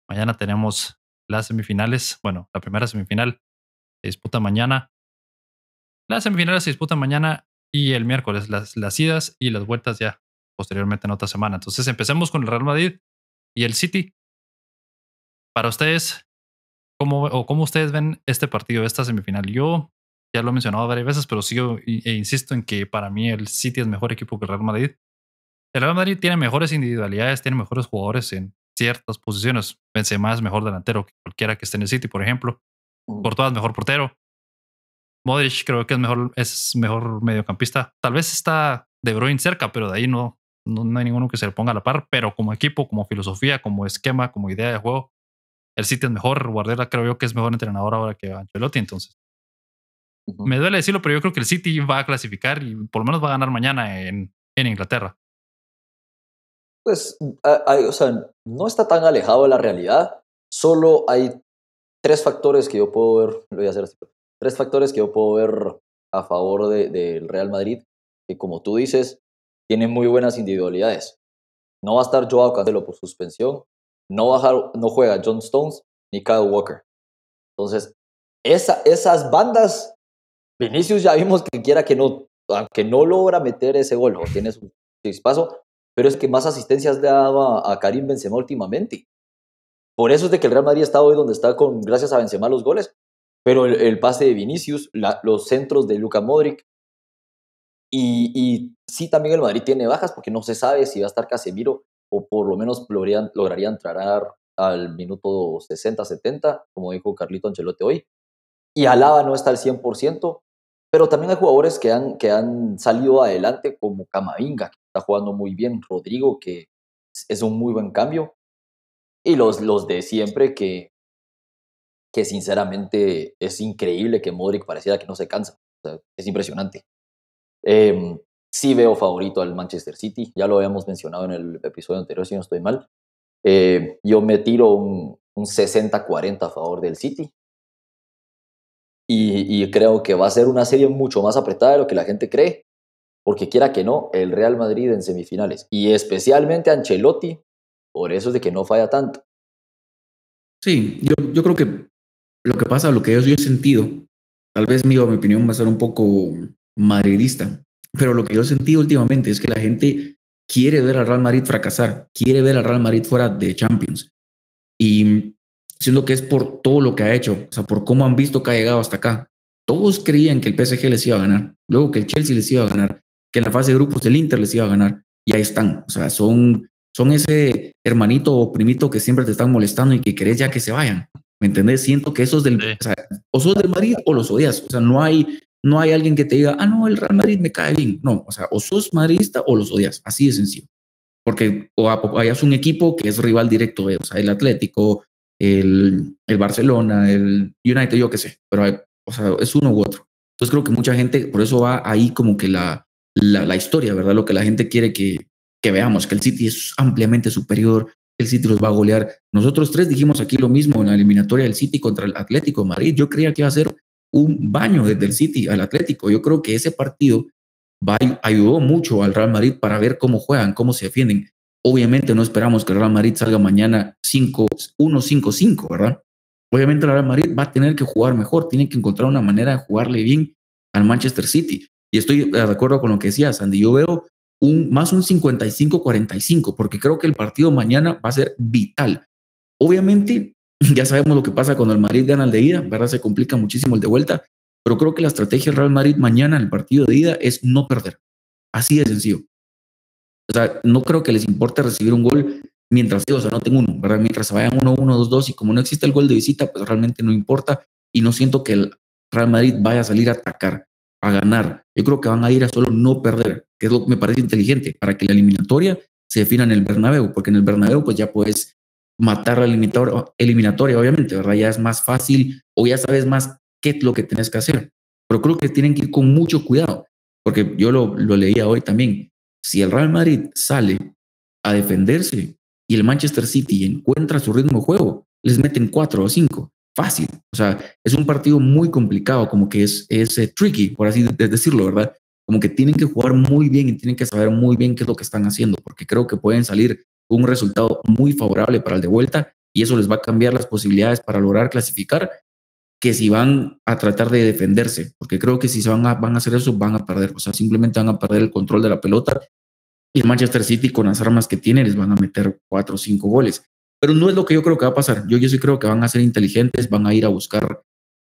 Mañana tenemos las semifinales. Bueno, la primera semifinal se disputa mañana. Las semifinales se disputan mañana y el miércoles las, idas y las vueltas ya posteriormente en otra semana. Entonces empecemos con el Real Madrid y el City. Para ustedes, ¿Cómo, o cómo ustedes ven este partido, esta semifinal? Yo ya lo he mencionado varias veces, pero sigo e insisto en que para mí el City es mejor equipo que el Real Madrid. El Real Madrid tiene mejores individualidades, tiene mejores jugadores en ciertas posiciones. Benzema es mejor delantero que cualquiera que esté en el City, por ejemplo. Courtois es mejor portero. Modric creo que es mejor, es mejor mediocampista. Tal vez está De Bruyne cerca, pero de ahí no, no, no hay ninguno que se le ponga a la par. Pero como equipo, como filosofía, como esquema, como idea de juego, el City es mejor. Guardiola creo yo que es mejor entrenador ahora que Ancelotti, entonces. Me duele decirlo, pero yo creo que el City va a clasificar y por lo menos va a ganar mañana en, en Inglaterra. Pues, o sea, no está tan alejado de la realidad. Solo hay tres factores que yo puedo ver, lo voy a hacer así, tres factores que yo puedo ver a favor del de, Real Madrid, que como tú dices, tiene muy buenas individualidades. No va a estar Joao Cancelo por suspensión, no, baja, no juega John Stones ni Kyle Walker. Entonces, esa, esas bandas, Vinicius ya vimos que quiera que no, aunque no logra meter ese gol, o tiene su chispazo, pero es que más asistencias le ha dado a, Karim Benzema últimamente. Por eso es de que el Real Madrid está hoy donde está con, gracias a Benzema los goles. Pero el, pase de Vinicius, los centros de Luka Modric, y, y, sí también el Madrid tiene bajas porque no se sabe si va a estar Casemiro o por lo menos lograrían, lograría entrar al minuto 60-70, como dijo Carlito Ancelotti hoy. Y Alaba no está al 100%, pero también hay jugadores que han, que han salido adelante, como Camavinga, que está jugando muy bien, Rodrigo, que es un muy buen cambio, y los, los de siempre, que, que sinceramente es increíble que Modric pareciera que no se cansa. es impresionante. Eh, Sí veo favorito al Manchester City, ya lo habíamos mencionado en el episodio anterior, si no estoy mal. Eh, yo me tiro un, 60-40 a favor del City. Y, creo que va a ser una serie mucho más apretada de lo que la gente cree, porque quiera que no, el Real Madrid en semifinales, y especialmente Ancelotti, por eso es de que no falla tanto. Sí, yo, yo creo que lo que pasa, lo que yo, he sentido, tal vez mi, mi opinión va a ser un poco madridista, pero lo que yo he sentido últimamente es que la gente quiere ver al Real Madrid fracasar, quiere ver al Real Madrid fuera de Champions. Y siendo que es por todo lo que ha hecho, o sea, por cómo han visto que ha llegado hasta acá. Todos creían que el PSG les iba a ganar, luego que el Chelsea les iba a ganar, que en la fase de grupos el Inter les iba a ganar, y ahí están. O sea, son, son ese hermanito o primito que siempre te están molestando y que querés ya que se vayan. ¿Me entendés? Siento que esos del, o, sea, o sos del Madrid o los odias. O sea, no hay, no hay alguien que te diga, ah, no, el Real Madrid me cae bien. No, o sea, o sos madridista o los odias. Así de sencillo. Porque o hayas un equipo que es rival directo, o sea, el Atlético, el, el Barcelona, el United, yo qué sé, pero o sea, es uno u otro. Entonces creo que mucha gente, por eso va ahí como que la, la, la historia, ¿verdad? Lo que la gente quiere que, que veamos, que el City es ampliamente superior, el City los va a golear. Nosotros tres dijimos aquí lo mismo en la eliminatoria del City contra el Atlético de Madrid. Yo creía que iba a ser un baño desde el City al Atlético. Yo creo que ese partido va, ayudó mucho al Real Madrid para ver cómo juegan, cómo se defienden. Obviamente no esperamos que el Real Madrid salga mañana 5-1-5-5, ¿verdad? Obviamente el Real Madrid va a tener que jugar mejor, tiene que encontrar una manera de jugarle bien al Manchester City. Y estoy de acuerdo con lo que decía Sandy. Yo veo un, más un 55-45, porque creo que el partido mañana va a ser vital. Obviamente, [LAUGHS] ya sabemos lo que pasa cuando el Madrid gana el de ida, ¿verdad? Se complica muchísimo el de vuelta, pero creo que la estrategia del Real Madrid mañana el partido de ida es no perder. Así de sencillo. O sea, no creo que les importe recibir un gol mientras, no tengo uno, ¿verdad? Mientras vayan 1 1 2 2 y como no existe el gol de visita, pues realmente no importa y no siento que el Real Madrid vaya a salir a atacar, a ganar. Yo creo que van a ir a solo no perder, que es lo que me parece inteligente, para que la eliminatoria se defina en el Bernabéu, porque en el Bernabéu pues ya puedes matar la eliminatoria, obviamente, ¿verdad? Ya es más fácil o ya sabes más qué es lo que tienes que hacer. Pero creo que tienen que ir con mucho cuidado, porque yo lo, lo leía hoy también si el Real Madrid sale a defenderse y el Manchester City encuentra su ritmo de juego, les meten cuatro o cinco. Fácil. O sea, es un partido muy complicado, como que es, es eh, tricky, por así decirlo, ¿verdad? Como que tienen que jugar muy bien y tienen que saber muy bien qué es lo que están haciendo, porque creo que pueden salir un resultado muy favorable para el de vuelta y eso les va a cambiar las posibilidades para lograr clasificar que si van a tratar de defenderse, porque creo que si van a, van a hacer eso, van a perder, o sea, simplemente van a perder el control de la pelota y Manchester City con las armas que tiene les van a meter cuatro o cinco goles. Pero no es lo que yo creo que va a pasar. Yo, yo sí creo que van a ser inteligentes, van a ir a buscar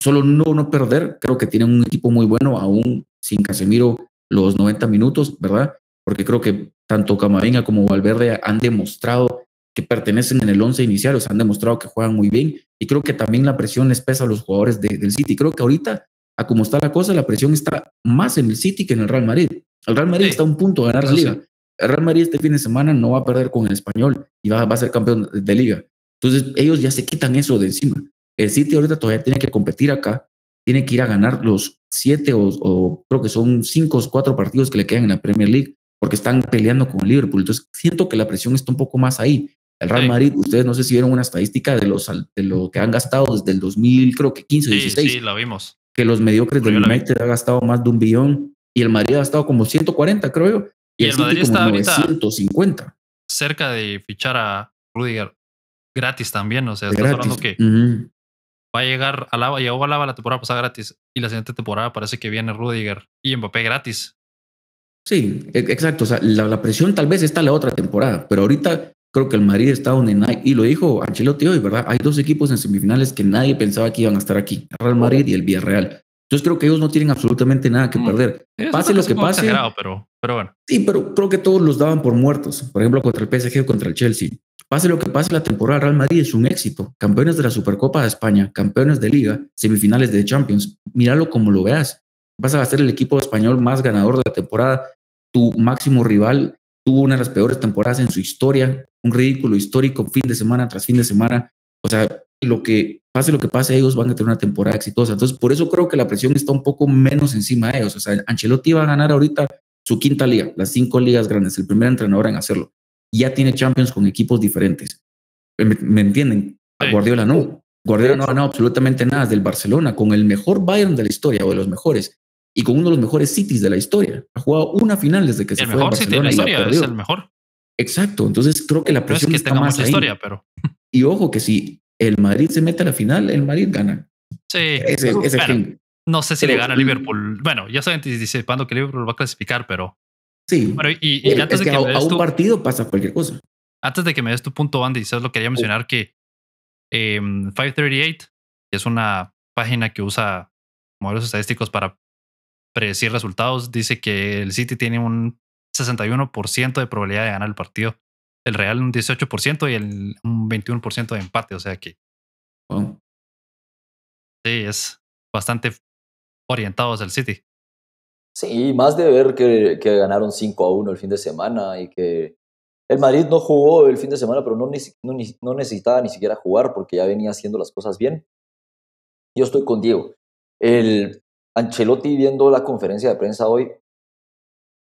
solo no, no perder. Creo que tienen un equipo muy bueno, aún sin Casemiro los 90 minutos, ¿verdad? Porque creo que tanto Camavinga como Valverde han demostrado que pertenecen en el once inicial, o sea, han demostrado que juegan muy bien. Y creo que también la presión les pesa a los jugadores del City. Creo que ahorita, a como está la cosa, la presión está más en el City que en el Real Madrid. El Real Madrid está a un punto de ganar la liga. El Real Madrid este fin de semana no va a perder con el español y va, a ser campeón de liga. Entonces ellos ya se quitan eso de encima. El City ahorita todavía tiene que competir acá, tiene que ir a ganar los siete o, o creo que son cinco o cuatro partidos que le quedan en la Premier League porque están peleando con el Liverpool. Entonces siento que la presión está un poco más ahí. El Real Madrid, ustedes no sé si vieron una estadística de, los, de lo que han gastado desde el 2000, creo que 15, sí, 16. Sí, la vimos. Que los mediocres del United han gastado más de un billón y el Madrid ha gastado como 140, creo yo. Y, el, Madrid está ahorita cerca de fichar a Rudiger gratis también. O sea, estás hablando que va a llegar a Lava, llegó a Lava la temporada pasada gratis y la siguiente temporada parece que viene Rudiger y Mbappé gratis. Sí, e, exacto. O sea, la, presión tal vez está la otra temporada, pero ahorita creo que el Madrid está donde nadie, y lo dijo Ancelotti hoy, ¿verdad? Hay dos equipos en semifinales que nadie pensaba que iban a estar aquí, el Real Madrid y el Villarreal. Entonces creo que ellos no tienen absolutamente nada que mm. perder. pase lo que pase. Pero, pero bueno. Sí, pero creo que todos los daban por muertos. Por ejemplo, contra el PSG o contra el Chelsea. Pase lo que pase, la temporada Real Madrid es un éxito. Campeones de la Supercopa de España, campeones de Liga, semifinales de Champions. Míralo como lo veas. Vas a ser el equipo español más ganador de la temporada. Tu máximo rival tuvo una de las peores temporadas en su historia. Un ridículo histórico fin de semana tras fin de semana. O sea, lo que pase lo que pase, ellos van a tener una temporada exitosa. Entonces, por eso creo que la presión está un poco menos encima de ellos. O sea, Ancelotti va a ganar ahorita su quinta liga, las cinco ligas grandes, el primer entrenador en hacerlo. Ya tiene Champions con equipos diferentes. ¿Me, entienden? Guardiola no. Guardiola no ha ganado absolutamente nada del Barcelona, con el mejor Bayern de la historia o de los mejores y con uno de los mejores Cities de la historia. Ha jugado una final desde que se fue a Barcelona. City de la historia, es el mejor. Exacto. Entonces creo que la presión no es que está más ahí. historia, pero y ojo que si el Madrid se mete a la final, el Madrid gana. Sí. Ese, no sé si le gana a Liverpool. Bueno, ya saben anticipando que Liverpool va a clasificar, pero. Sí. y, antes de que, a, un partido pasa cualquier cosa. Antes de que me des tu punto, Andy, solo quería mencionar que 538, em, que es una página que usa modelos estadísticos para predecir resultados, dice que el City tiene un 61% de probabilidad de ganar el partido, el Real un 18% y el, un 21% de empate, o sea que sí, es bastante orientados al City. Sí, más de ver que, ganaron 5 a 1 el fin de semana y que el Madrid no jugó el fin de semana, pero no, no, necesitaba ni siquiera jugar porque ya venía haciendo las cosas bien. Yo estoy con Diego. El Ancelotti viendo la conferencia de prensa hoy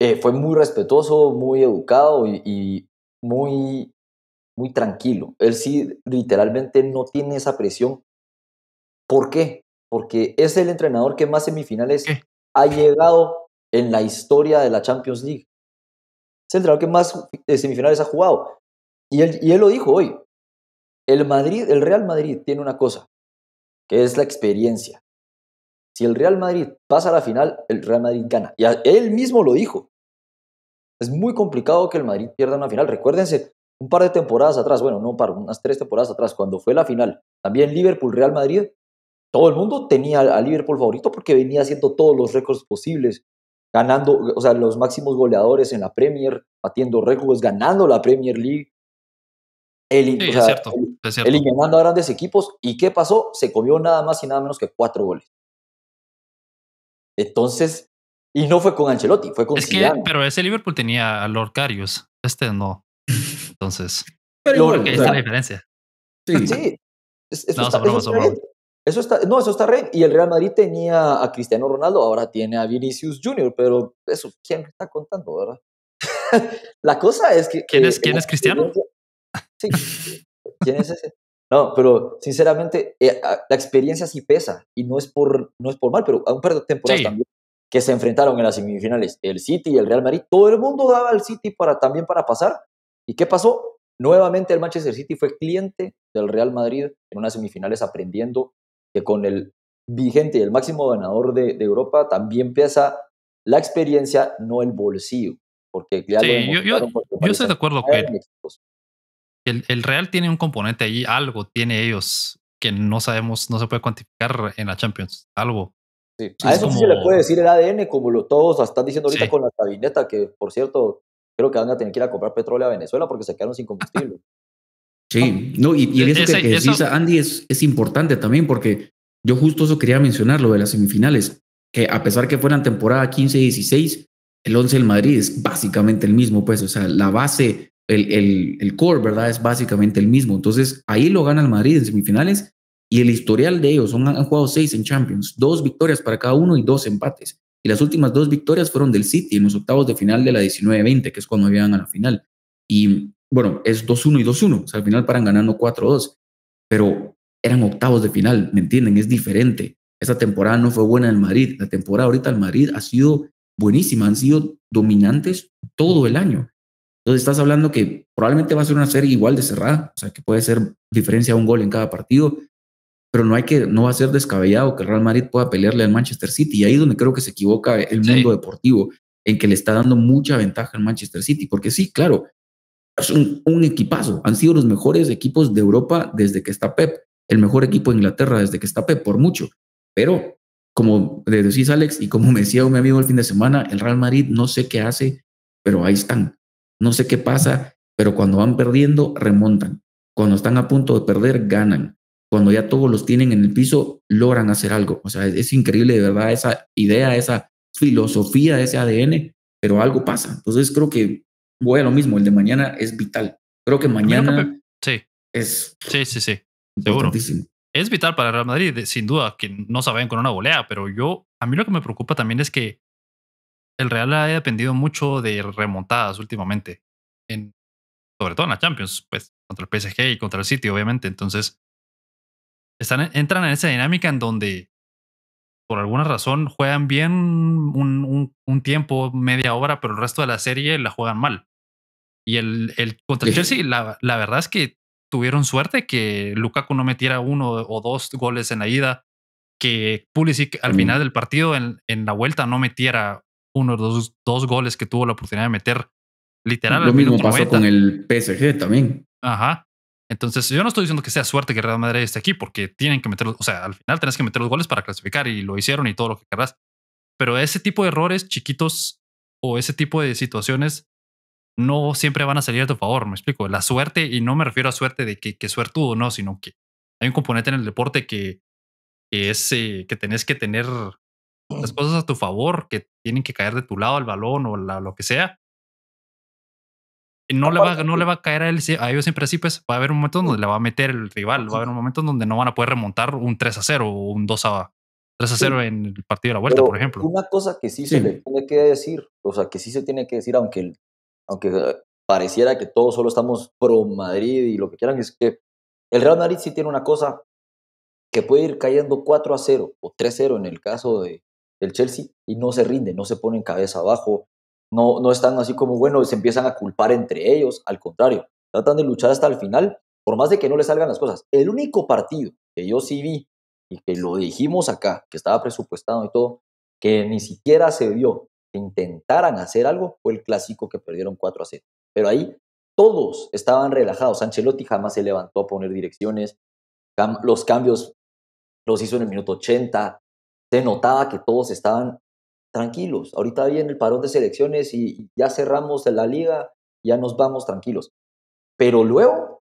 eh, fue muy respetuoso, muy educado y, y, muy, muy tranquilo. Él sí literalmente no tiene esa presión. ¿Por qué? Porque es el entrenador que más semifinales ha llegado en la historia de la Champions League. Es el entrenador que más eh, semifinales ha jugado. Y él, y él lo dijo hoy. El Madrid, el Real Madrid tiene una cosa, que es la experiencia. Si el Real Madrid pasa a la final, el Real Madrid gana. Y él mismo lo dijo. Es muy complicado que el Madrid pierda una final. Recuérdense, un par de temporadas atrás, bueno, no par, unas tres temporadas atrás, cuando fue la final, también Liverpool-Real Madrid, todo el mundo tenía a Liverpool favorito porque venía haciendo todos los récords posibles, ganando, o sea, los máximos goleadores en la Premier, batiendo récords, ganando la Premier League. eliminando a grandes equipos. ¿Y qué pasó? Se comió nada más y nada menos que cuatro goles. Entonces, y no fue con Ancelotti, fue con es que, Pero ese Liverpool tenía a Lord Carius, este no. Entonces, pero igual, es la diferencia. Sí, sí. Eso, no, está, eso, está, no, eso está re. Y el Real Madrid tenía a Cristiano Ronaldo, ahora tiene a Vinicius Jr., pero eso, ¿quién está contando, verdad? [LAUGHS] la cosa es que. ¿Quién es, ¿quién es Cristiano? Sí. ¿Quién es ese? No, pero sinceramente, eh, la experiencia sí pesa y no es por, no es por mal, pero a un par de temporadas también que se enfrentaron en las semifinales, el City y el Real Madrid, todo el mundo daba al City para, también para pasar. ¿Y qué pasó? Nuevamente el Manchester City fue cliente del Real Madrid en unas semifinales aprendiendo que con el vigente y el máximo ganador de, Europa también pesa la experiencia, no el bolsillo. Porque ya sí, yo, yo, estoy de acuerdo que el, Real tiene un componente ahí, algo tiene ellos que no sabemos, no se puede cuantificar en la Champions, algo. Sí. A eso sí se le puede decir el ADN, como lo todos están diciendo ahorita con la cabineta, que por cierto, creo que van a tener que ir a comprar petróleo a Venezuela porque se quedaron sin combustible. Sí, no, y, y eso que, decís, Andy, es, es importante también porque yo justo eso quería mencionar, lo de las semifinales, que a pesar que fueran temporada 15-16, el 11 del Madrid es básicamente el mismo, pues, o sea, la base el, el, core, ¿verdad? Es básicamente el mismo. Entonces, ahí lo gana el Madrid en semifinales y el historial de ellos, son, han jugado seis en Champions, dos victorias para cada uno y dos empates. Y las últimas dos victorias fueron del City en los octavos de final de la 19-20, que es cuando llegan a la final. Y bueno, es 2-1 y 2-1, o sea, al final paran ganando 4-2, pero eran octavos de final, ¿me entienden? Es diferente. Esa temporada no fue buena en Madrid, la temporada ahorita el Madrid ha sido buenísima, han sido dominantes todo el año. Entonces estás hablando que probablemente va a ser una serie igual de cerrada, o sea, que puede ser diferencia de un gol en cada partido, pero no hay que, no va a ser descabellado que el Real Madrid pueda pelearle al Manchester City. Y ahí es donde creo que se equivoca el mundo deportivo, en que le está dando mucha ventaja al Manchester City, porque sí, claro, es un, un equipazo. Han sido los mejores equipos de Europa desde que está Pep, el mejor equipo de Inglaterra desde que está Pep, por mucho. Pero, como decís Alex, y como me decía un amigo el fin de semana, el Real Madrid no sé qué hace, pero ahí están. No sé qué pasa, pero cuando van perdiendo, remontan. Cuando están a punto de perder, ganan. Cuando ya todos los tienen en el piso, logran hacer algo. O sea, es, increíble de verdad esa idea, esa filosofía, ese ADN, pero algo pasa. Entonces creo que voy a lo mismo, el de mañana es vital. Creo que mañana sí. es... Sí, sí, sí. Seguro. Es vital para el Real Madrid, sin duda, que no saben con una volea, pero yo, a mí lo que me preocupa también es que el Real ha dependido mucho de remontadas últimamente, en, sobre todo en la Champions, pues contra el PSG y contra el City, obviamente. Entonces, están, entran en esa dinámica en donde, por alguna razón, juegan bien un, un, tiempo, media hora, pero el resto de la serie la juegan mal. Y el, el contra el Chelsea, la, la verdad es que tuvieron suerte que Lukaku no metiera uno o dos goles en la ida, que Pulisic al final del partido en, en la vuelta no metiera uno de los dos goles que tuvo la oportunidad de meter literal. Lo mismo pasó con el PSG también. Ajá. Entonces, yo no estoy diciendo que sea suerte que Real Madrid esté aquí, porque tienen que meter, o sea, al final tenés que meter los goles para clasificar y lo hicieron y todo lo que querrás. Pero ese tipo de errores chiquitos o ese tipo de situaciones no siempre van a salir a tu favor, me explico. La suerte, y no me refiero a suerte de que, que suertudo, no, sino que hay un componente en el deporte que, es eh, que tenés que tener las cosas a tu favor, que tienen que caer de tu lado el balón o lo que sea. No le, va, no le va a caer a, él, a ellos siempre así, pues va a haber un momento donde le va a meter el rival, va a haber un momento donde no van a poder remontar un 3 a 0 o un 2 a, 3 a 0 en el partido de la vuelta, por ejemplo. Una cosa que sí, se le tiene que decir, o sea, que sí se tiene que decir, aunque, aunque pareciera que todos solo estamos pro Madrid y lo que quieran, es que el Real Madrid sí tiene una cosa que puede ir cayendo 4 a 0 o 3 a 0 en el caso de, del Chelsea y no se rinde, no se pone en cabeza abajo, no, no están así como, bueno, se empiezan a culpar entre ellos, al contrario, tratan de luchar hasta el final, por más de que no le salgan las cosas. El único partido que yo sí vi y que lo dijimos acá, que estaba presupuestado y todo, que ni siquiera se vio que intentaran hacer algo, fue el clásico que perdieron 4 a 0. Pero ahí todos estaban relajados. Ancelotti jamás se levantó a poner direcciones. los cambios los hizo en el minuto 80. Se notaba que todos estaban tranquilos. Ahorita viene el parón de selecciones y ya cerramos la liga, ya nos vamos tranquilos. Pero luego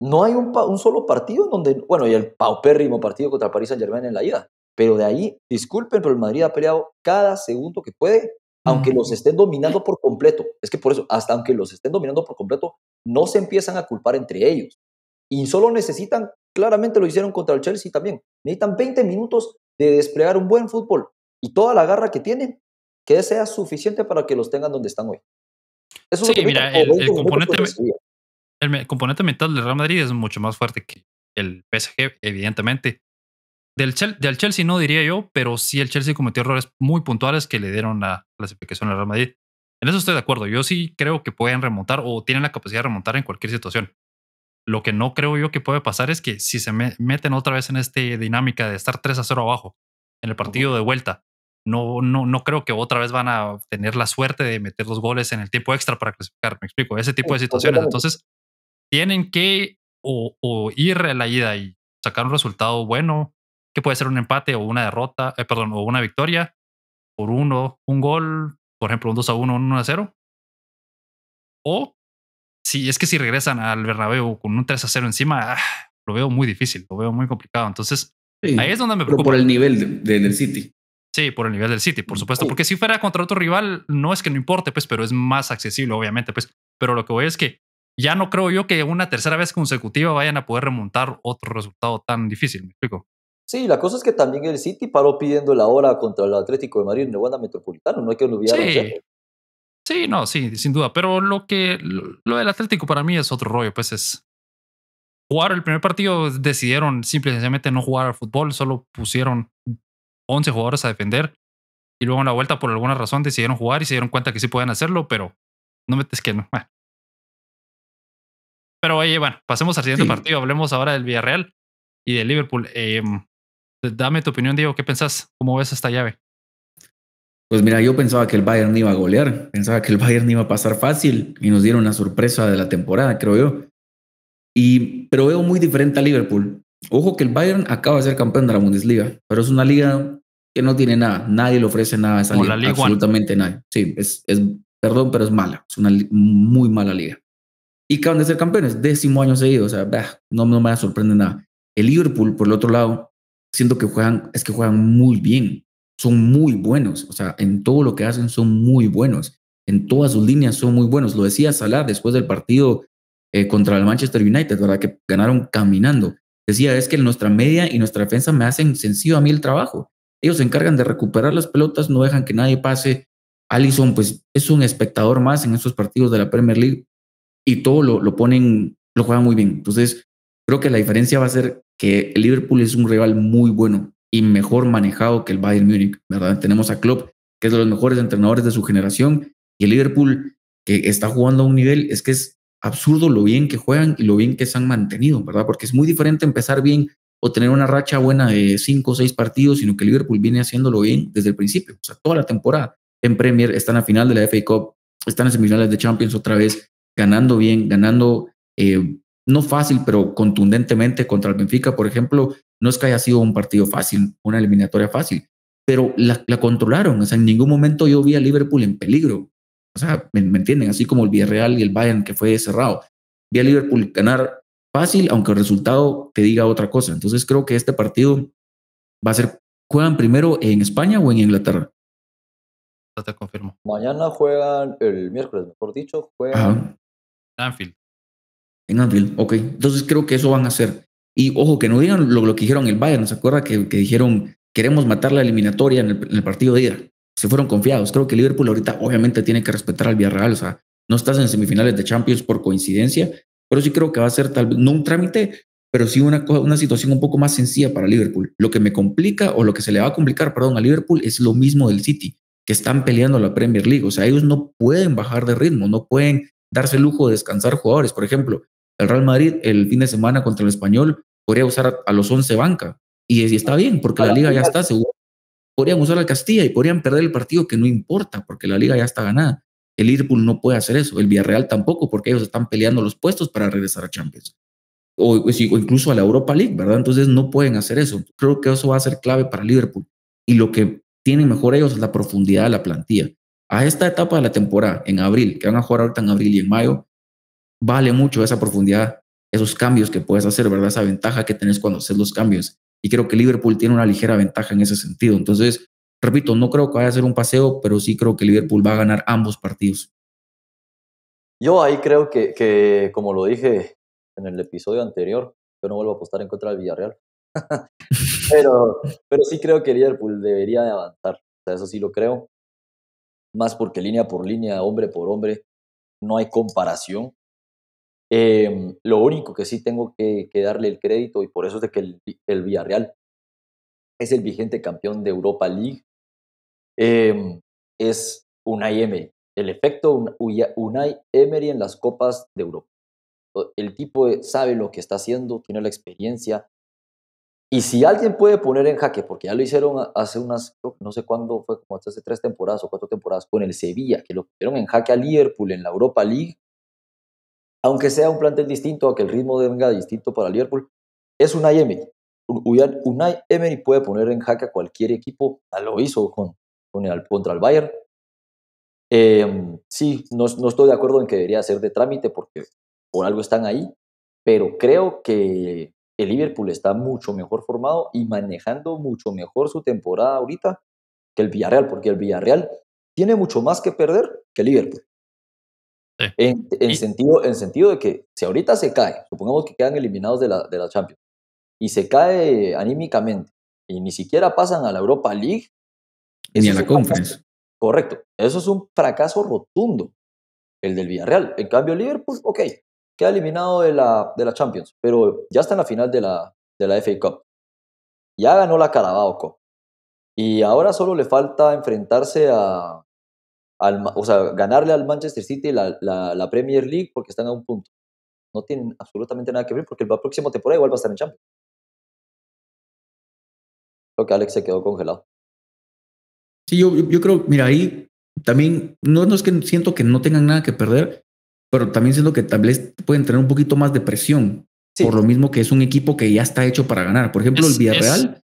no hay un, un solo partido en donde, bueno, y el paupérrimo partido contra París Saint Germain en la ida. Pero de ahí, disculpen, pero el Madrid ha peleado cada segundo que puede, aunque los estén dominando por completo. Es que por eso, hasta aunque los estén dominando por completo, no se empiezan a culpar entre ellos. Y solo necesitan, claramente lo hicieron contra el Chelsea también, necesitan 20 minutos de desplegar un buen fútbol y toda la garra que tienen, que sea suficiente para que los tengan donde están hoy. Eso sí, mira, el, componente, el componente mental del Real Madrid es mucho más fuerte que el PSG, evidentemente. Del, del, Chelsea no diría yo, pero sí el Chelsea cometió errores muy puntuales que le dieron la clasificación al Real Madrid. En eso estoy de acuerdo. Yo sí creo que pueden remontar o tienen la capacidad de remontar en cualquier situación. Lo que no creo yo que puede pasar es que si se meten otra vez en esta dinámica de estar 3 a 0 abajo en el partido de vuelta no, no, no creo que otra vez van a tener la suerte de meter los goles en el tiempo extra para clasificar. Me explico, ese tipo de situaciones. Entonces, tienen que o, ir a la ida y sacar un resultado bueno, que puede ser un empate o una derrota, eh, perdón, o una victoria por uno, un gol, por ejemplo, un 2 a 1, un 1 a 0. O si es que si regresan al Bernabéu con un 3 a 0 encima, ah, lo veo muy difícil, lo veo muy complicado. Entonces, ahí es donde me preocupa. por el nivel del City. Sí, por el nivel del City, por supuesto. Porque si fuera contra otro rival, no es que no importe, pues, pero es más accesible, obviamente, pues. Pero lo que voy es que ya no creo yo que una tercera vez consecutiva vayan a poder remontar otro resultado tan difícil. ¿Me explico? Sí, la cosa es que también el City paró pidiendo la hora contra el Atlético de Madrid en el Wanda Metropolitano. No hay que olvidar. Sí. sí, no, sí, sin duda. Pero lo que lo del Atlético para mí es otro rollo, pues es jugar el primer partido decidieron simplemente no jugar al fútbol, solo pusieron 11 jugadores a defender y luego en la vuelta por alguna razón decidieron jugar y se dieron cuenta que sí pueden hacerlo, pero no metes que no. Pero oye, bueno, pasemos al siguiente partido. Hablemos ahora del Villarreal y del Liverpool. Em, dame tu opinión, Diego. ¿Qué pensás? ¿Cómo ves esta llave? Pues mira, yo pensaba que el Bayern iba a golear, pensaba que el Bayern iba a pasar fácil y nos dieron una sorpresa de la temporada, creo yo. Y, pero veo muy diferente a Liverpool. Ojo que el Bayern acaba de ser campeón de la Bundesliga, pero es una liga que no tiene nada. Nadie le ofrece nada a esa liga. absolutamente nadie. Sí, es, es, perdón, pero es mala. Es una muy mala liga. Y acaban de ser campeones, décimo año seguido. O sea, no, no me sorprende nada. El Liverpool, por el otro lado, siento que juegan, es que juegan muy bien. Son muy buenos. O sea, en todo lo que hacen son muy buenos. En todas sus líneas son muy buenos. Lo decía Salah después del partido eh, contra el Manchester United, ¿verdad? Que ganaron caminando. Decía, es que nuestra media y nuestra defensa me hacen sencillo a mí el trabajo. Ellos se encargan de recuperar las pelotas, no dejan que nadie pase. Allison, pues, es un espectador más en estos partidos de la Premier League y todo lo, lo ponen, lo juegan muy bien. Entonces, creo que la diferencia va a ser que el Liverpool es un rival muy bueno y mejor manejado que el Bayern Múnich, ¿verdad? Tenemos a Klopp, que es de los mejores entrenadores de su generación, y el Liverpool, que está jugando a un nivel, es que es absurdo lo bien que juegan y lo bien que se han mantenido, ¿verdad? Porque es muy diferente empezar bien o tener una racha buena de cinco o seis partidos, sino que Liverpool viene haciéndolo bien desde el principio, o sea, toda la temporada. En Premier están a final de la FA Cup, están en semifinales de Champions otra vez, ganando bien, ganando eh, no fácil, pero contundentemente contra el Benfica, por ejemplo, no es que haya sido un partido fácil, una eliminatoria fácil, pero la, controlaron. O sea, en ningún momento yo vi a Liverpool en peligro. O sea, ¿me, entienden? Así como el Villarreal y el Bayern que fue cerrado. Vi a Liverpool ganar fácil, aunque el resultado te diga otra cosa. Entonces creo que este partido va a ser, ¿juegan primero en España o en Inglaterra? No te confirmo. Mañana juegan, el miércoles, mejor dicho, juegan en Anfield. En Anfield, ok. Entonces creo que eso van a hacer. Y ojo, que no digan lo, que dijeron el Bayern, ¿se acuerda que, que dijeron queremos matar la eliminatoria en el, partido de ida? Se fueron confiados. Creo que Liverpool ahorita obviamente tiene que respetar al Villarreal, o sea, no estás en semifinales de Champions por coincidencia, pero sí creo que va a ser tal vez, no un trámite, pero sí una, una situación un poco más sencilla para Liverpool. Lo que me complica o lo que se le va a complicar, perdón, a Liverpool es lo mismo del City, que están peleando la Premier League. O sea, ellos no pueden bajar de ritmo, no pueden darse el lujo de descansar jugadores. Por ejemplo, el Real Madrid el fin de semana contra el Español podría usar a, los 11 banca. Y, está bien, porque la liga ya está segura. Podrían usar a Castilla y podrían perder el partido, que no importa, porque la liga ya está ganada. El Liverpool no puede hacer eso, el Villarreal tampoco, porque ellos están peleando los puestos para regresar a Champions. O, incluso a la Europa League, ¿verdad? Entonces no pueden hacer eso. Creo que eso va a ser clave para Liverpool. Y lo que tienen mejor ellos es la profundidad de la plantilla. A esta etapa de la temporada, en abril, que van a jugar ahorita en abril y en mayo, vale mucho esa profundidad, esos cambios que puedes hacer, ¿verdad? Esa ventaja que tenés cuando haces los cambios. Y creo que Liverpool tiene una ligera ventaja en ese sentido. Entonces, repito, no creo que vaya a ser un paseo, pero sí creo que Liverpool va a ganar ambos partidos. Yo ahí creo que, que como lo dije en el episodio anterior, yo no vuelvo a apostar en contra del Villarreal. [LAUGHS] pero, pero sí creo que Liverpool debería de avanzar. O sea, eso sí lo creo. Más porque línea por línea, hombre por hombre, no hay comparación. Em, lo único que sí tengo que, darle el crédito, y por eso es de que el, el Villarreal es el vigente campeón de Europa League, eh, es Unai Emery. El efecto Unai Emery en las copas de Europa. El tipo sabe lo que está haciendo, tiene la experiencia. Y si alguien puede poner en jaque, porque ya lo hicieron hace unas, no sé cuándo fue, como hace tres temporadas o cuatro temporadas, con el Sevilla, que lo pusieron en jaque a Liverpool en la Europa League, aunque sea un plantel distinto, a que el ritmo venga distinto para Liverpool, es Unai Emery. Unai Emery puede poner en jaque a cualquier equipo, lo hizo con, contra el Bayern. Em, sí, no, no, estoy de acuerdo en que debería ser de trámite porque por algo están ahí, pero creo que el Liverpool está mucho mejor formado y manejando mucho mejor su temporada ahorita que el Villarreal, porque el Villarreal tiene mucho más que perder que el Liverpool. En, sentido, en sentido de que si ahorita se cae, supongamos que quedan eliminados de la, de la Champions, y se cae anímicamente y ni siquiera pasan a la Europa League, ni a la conference. Correcto. Eso es un fracaso rotundo, el del Villarreal. En cambio, Liverpool, ok, queda eliminado de la, de la Champions, pero ya está en la final de la, de la FA Cup. Ya ganó la Carabao Cup. Y ahora solo le falta enfrentarse a, al, o sea, ganarle al Manchester City la, la, Premier League porque están a un punto. No tienen absolutamente nada que ver porque la próxima temporada igual va a estar en Champions. Creo que Alex se quedó congelado. Sí, yo, yo creo, mira, ahí también, no, no es que siento que no tengan nada que perder, pero también siento que tal vez pueden tener un poquito más de presión, por lo mismo que es un equipo que ya está hecho para ganar. Por ejemplo, el Villarreal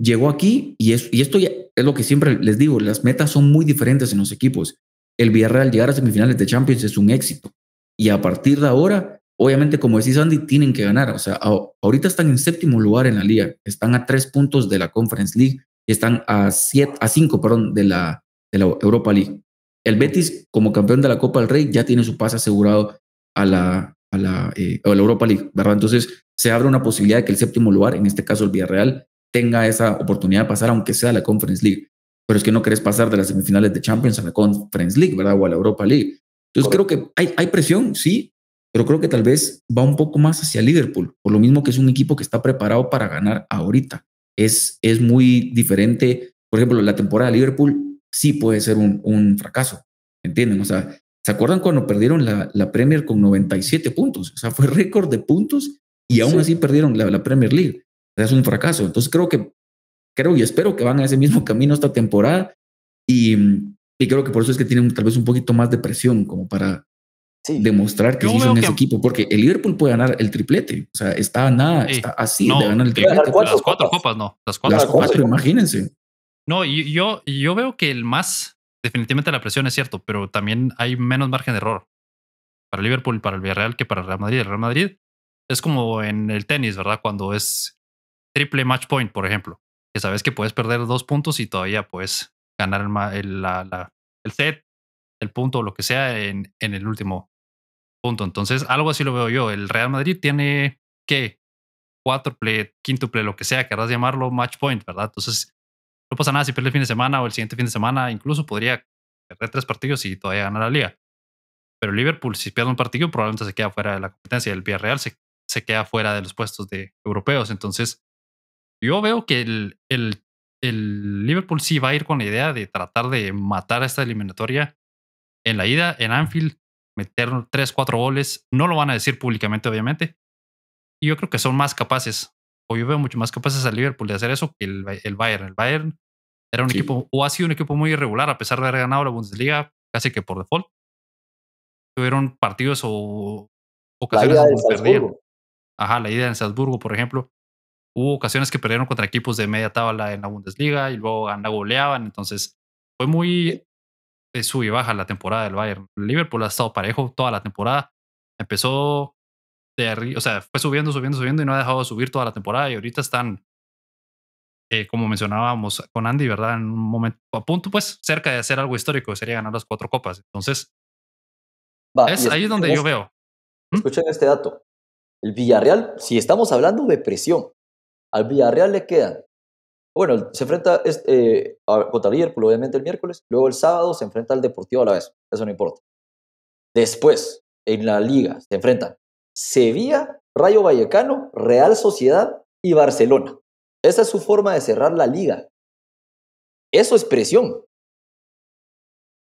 llegó aquí y, es, y esto es lo que siempre les digo, las metas son muy diferentes en los equipos. El Villarreal llegar a semifinales de Champions es un éxito. Y a partir de ahora, obviamente, como decís Andy, tienen que ganar. O sea, ahorita están en séptimo lugar en la liga, están a tres puntos de la Conference League están a, siete, a cinco perdón, de, la, de la Europa League. El Betis, como campeón de la Copa del Rey, ya tiene su pase asegurado a la, a la, eh, a la Europa League, ¿verdad? Entonces se abre una posibilidad de que el séptimo lugar, en este caso el Villarreal, tenga esa oportunidad de pasar, aunque sea a la Conference League. Pero es que no querés pasar de las semifinales de Champions a la Conference League, ¿verdad? O a la Europa League. Entonces creo que hay, hay presión, sí, pero creo que tal vez va un poco más hacia Liverpool, por lo mismo que es un equipo que está preparado para ganar ahorita es, es muy diferente. Por ejemplo, la temporada de Liverpool sí puede ser un, un fracaso, ¿entienden? O sea, ¿se acuerdan cuando perdieron la, la, Premier con 97 puntos? O sea, fue [LAUGHS] récord de puntos y aún así perdieron la, la Premier League. Es un fracaso. Entonces creo que, creo y espero que van a ese mismo [LAUGHS] camino esta temporada y, y creo que por eso es que tienen tal vez un poquito más de presión como para, demostrar que sí son ese equipo, porque el Liverpool puede ganar el triplete. O sea, está nada, está así de ganar el triplete. las cuatro copas, no. Las cuatro, copas, imagínense. No, y yo, yo veo que el más, definitivamente la presión es cierto, pero también hay menos margen de error para el Liverpool y para el Villarreal que para el Real Madrid. El Real Madrid es como en el tenis, ¿verdad? Cuando es triple match point, por ejemplo, que sabes que puedes perder dos puntos y todavía puedes ganar el, set, el punto o lo que sea en, el último punto. Entonces, algo así lo veo yo. El Real Madrid tiene que quinto play, lo que sea, querrás llamarlo match point, ¿verdad? Entonces, no pasa nada si pierde el fin de semana o el siguiente fin de semana, incluso podría perder tres partidos y todavía ganar la liga. Pero Liverpool, si pierde un partido, probablemente se queda fuera de la competencia. El Villarreal se, se queda fuera de los puestos de europeos. Entonces, yo veo que el, el, el Liverpool sí va a ir con la idea de tratar de matar a esta eliminatoria en la ida, en Anfield, meter tres, cuatro goles. No lo van a decir públicamente, obviamente. Y yo creo que son más capaces, o yo veo mucho más capaces al Liverpool de hacer eso que el, el Bayern. El Bayern era un equipo, o ha sido un equipo muy irregular, a pesar de haber ganado la Bundesliga casi que por default. Tuvieron partidos o ocasiones donde perdieron. Ajá, la ida en Salzburgo, por ejemplo. Hubo ocasiones que perdieron contra equipos de media tabla en la Bundesliga y luego goleaban. Entonces fue muy de sub y baja la temporada del Bayern. El Liverpool ha estado parejo toda la temporada. Empezó de arriba, o sea, fue subiendo, subiendo, subiendo y no ha dejado de subir toda la temporada. Y ahorita están, eh, como mencionábamos con Andy, ¿verdad? En un momento a punto, pues cerca de hacer algo histórico, sería ganar las cuatro copas. Entonces, es ahí donde yo veo. ¿Mm? Escuchen este dato. El Villarreal, si estamos hablando de presión, al Villarreal le quedan bueno, se enfrenta eh, contra Liverpool, obviamente el miércoles. Luego el sábado se enfrenta al Deportivo a la vez. Eso no importa. Después, en la liga, se enfrentan Sevilla, Rayo Vallecano, Real Sociedad y Barcelona. Esa es su forma de cerrar la liga. Eso es presión.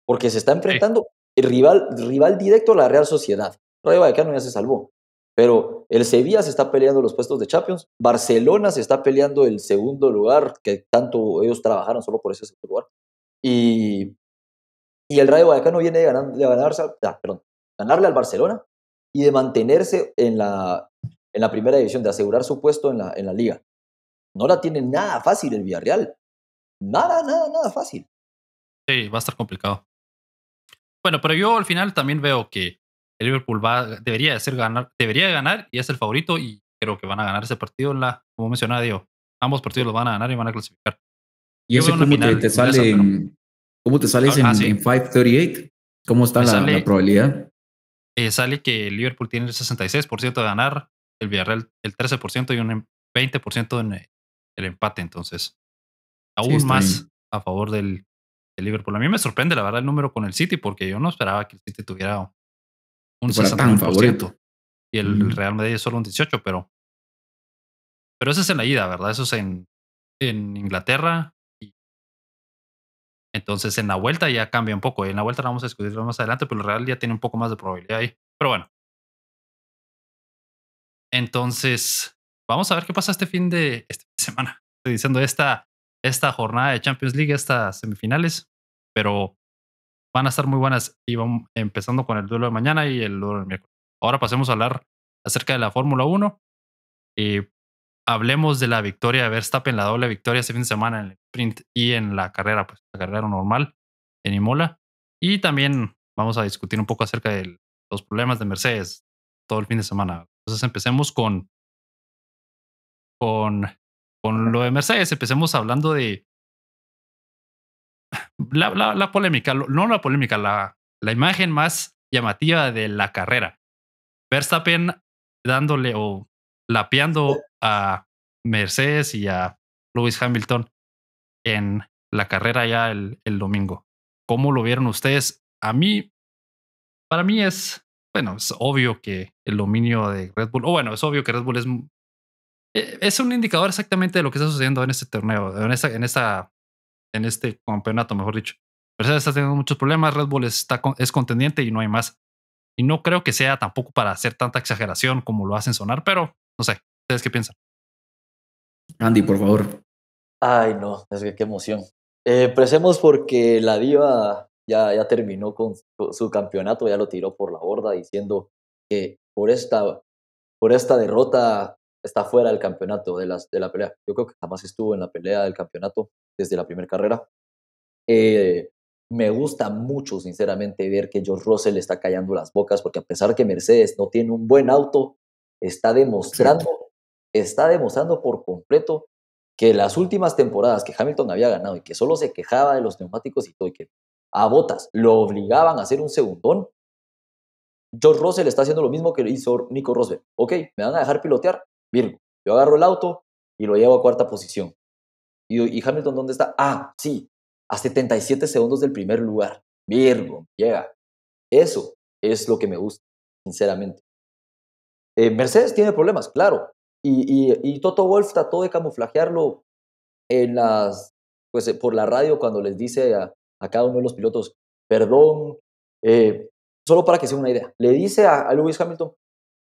Porque se está enfrentando el rival, rival directo a la Real Sociedad. Rayo Vallecano ya se salvó. Pero el Sevilla se está peleando los puestos de Champions, Barcelona se está peleando el segundo lugar, que tanto ellos trabajaron solo por ese segundo lugar. Y, y el Rayo Vallecano viene de, ganar, de ganarse, perdón, ganarle al Barcelona y de mantenerse en la, en la primera división, de asegurar su puesto en la, en la liga. No la tiene nada fácil el Villarreal. Nada, nada, nada fácil. Sí, va a estar complicado. Bueno, pero yo al final también veo que el Liverpool va, debería ser ganar, debería ganar y es el favorito y creo que van a ganar ese partido en la, como mencionaba Diego, ambos partidos los van a ganar y van a clasificar. ¿Y ese cómo te, sale en, cómo te sales ah, en, 538? ¿Cómo está la, probabilidad? Eh, sale que el Liverpool tiene el 66% de ganar, el Villarreal el 13% y un 20% en el empate, entonces aún más a favor del, del Liverpool. A mí me sorprende la verdad el número con el City porque yo no esperaba que el City tuviera un 60%. Y el Real Madrid es solo un 18%, pero. Pero eso es en la ida, ¿verdad? Eso es en, en Inglaterra. Y entonces en la vuelta ya cambia un poco. En la vuelta la vamos a discutir más adelante, pero el Real ya tiene un poco más de probabilidad ahí. Pero bueno. Entonces, vamos a ver qué pasa este fin de, este semana. Estoy diciendo esta, esta jornada de Champions League, estas semifinales. Pero van a estar muy buenas y vamos empezando con el duelo de mañana y el duelo del miércoles. Ahora pasemos a hablar acerca de la Fórmula 1 y hablemos de la victoria de Verstappen, la doble victoria este fin de semana en el sprint y en la carrera, pues la carrera normal en Imola. Y también vamos a discutir un poco acerca de los problemas de Mercedes todo el fin de semana. Entonces empecemos con, con, con lo de Mercedes. Empecemos hablando de la, la, polémica, no la polémica, la, la imagen más llamativa de la carrera. Verstappen dándole o lapeando a Mercedes y a Lewis Hamilton en la carrera ya el, el domingo. ¿Cómo lo vieron ustedes? A mí, para mí es, bueno, es obvio que el dominio de Red Bull, o bueno, es obvio que Red Bull es, e, es un indicador exactamente de lo que está sucediendo en este torneo, en esta, en esta en este campeonato, mejor dicho. Mercedes está teniendo muchos problemas, Red Bull está, es contendiente y no hay más. Y no creo que sea tampoco para hacer tanta exageración como lo hacen sonar, pero no sé, ¿ustedes qué piensan? Andy, por favor. Ay, no, es que qué emoción. Eh, empecemos porque la diva ya, ya terminó con, su campeonato, ya lo tiró por la borda diciendo que por esta, por esta derrota está fuera del campeonato, de, las, de la pelea. Yo creo que jamás estuvo en la pelea del campeonato desde la primera carrera. Eh, me gusta mucho, sinceramente, ver que George Russell está callando las bocas, porque a pesar que Mercedes no tiene un buen auto, está demostrando, está demostrando por completo que las últimas temporadas que Hamilton había ganado y que solo se quejaba de los neumáticos y todo, y que a botas lo obligaban a hacer un segundón, George Russell está haciendo lo mismo que hizo Nico Rosberg. Ok, me van a dejar pilotear, Virgo. Yo agarro el auto y lo llevo a cuarta posición. ¿Y, y Hamilton dónde está? Ah, sí, a 77 segundos del primer lugar. Virgo, llega. Eso es lo que me gusta, sinceramente. Eh, Mercedes tiene problemas, claro. Y, Toto Wolf trató de camuflajearlo en las, pues, por la radio cuando les dice a, cada uno de los pilotos, perdón, eh, solo para que sea una idea. Le dice a, Lewis Hamilton,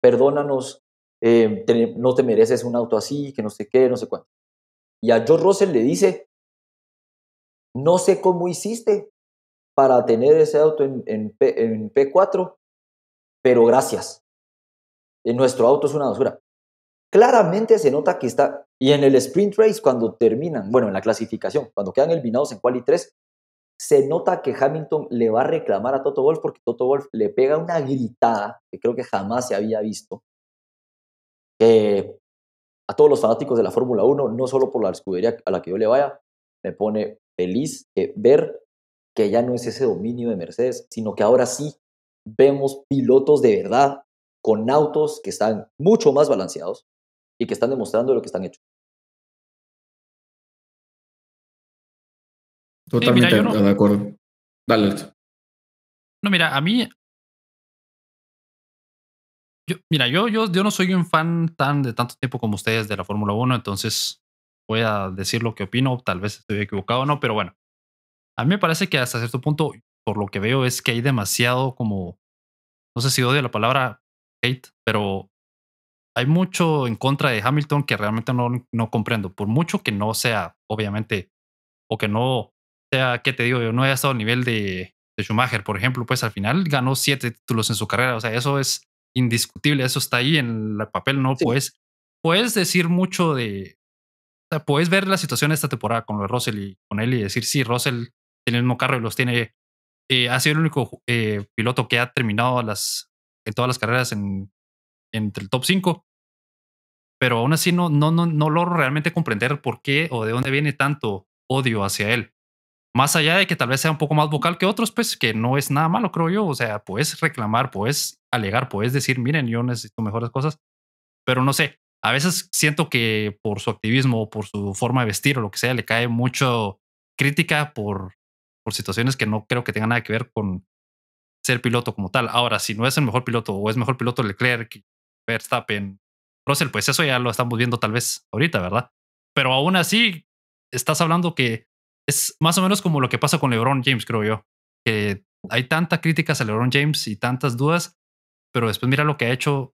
perdónanos, eh, no te mereces un auto así, que no sé qué, no sé cuánto. Y a George Russell le dice, no sé cómo hiciste para tener ese auto en, en, en P4, pero gracias. En nuestro auto es una basura claramente se nota que está, y en el sprint race cuando terminan, bueno, en la clasificación, cuando quedan eliminados en quali 3, se nota que Hamilton le va a reclamar a Toto Wolf porque Toto Wolf le pega una gritada que creo que jamás se había visto. A todos los fanáticos de la Fórmula 1, no solo por la escudería a la que yo le vaya, me pone feliz ver que ya no es ese dominio de Mercedes, sino que ahora sí vemos pilotos de verdad con autos que están mucho más balanceados, y que están demostrando lo que están hechos. Totalmente de acuerdo. Dale. No, mira, a mí. Yo, mira, yo, yo, yo no soy un fan tan de tanto tiempo como ustedes de la Fórmula 1, entonces voy a decir lo que opino. Tal vez estoy equivocado o no, pero bueno. A mí me parece que hasta cierto punto, por lo que veo, es que hay demasiado como. No sé si odio la palabra hate, pero hay mucho en contra de Hamilton que realmente no, no comprendo. Por mucho que no sea, obviamente, o que no sea, ¿qué te digo? Yo no haya estado al nivel de, de Schumacher, por ejemplo, pues al final ganó siete títulos en su carrera. O sea, eso es indiscutible, eso está ahí en el papel, no puedes, puedes decir mucho de, o sea, puedes ver la situación de esta temporada con lo de Russell y con él y decir, sí, Russell tiene el mismo carro y los tiene, eh, ha sido el único eh, piloto que ha terminado las, en todas las carreras en, entre el top 5 pero aún así no, no, no, no logro realmente comprender por qué o de dónde viene tanto odio hacia él. Más allá de que tal vez sea un poco más vocal que otros, pues que no es nada malo, creo yo. O sea, puedes reclamar, puedes alegar, puedes decir, miren, yo necesito mejores cosas, pero no sé. A veces siento que por su activismo, por su forma de vestir o lo que sea, le cae mucho crítica por, por situaciones que no creo que tengan nada que ver con ser piloto como tal. Ahora, si no es el mejor piloto o es mejor piloto Leclerc, Verstappen, Russell, pues eso ya lo estamos viendo tal vez ahorita, ¿verdad? Pero aún así, estás hablando que es más o menos como lo que pasa con LeBron James, creo yo. Que hay tanta críticas a LeBron James y tantas dudas, pero después mira lo que ha hecho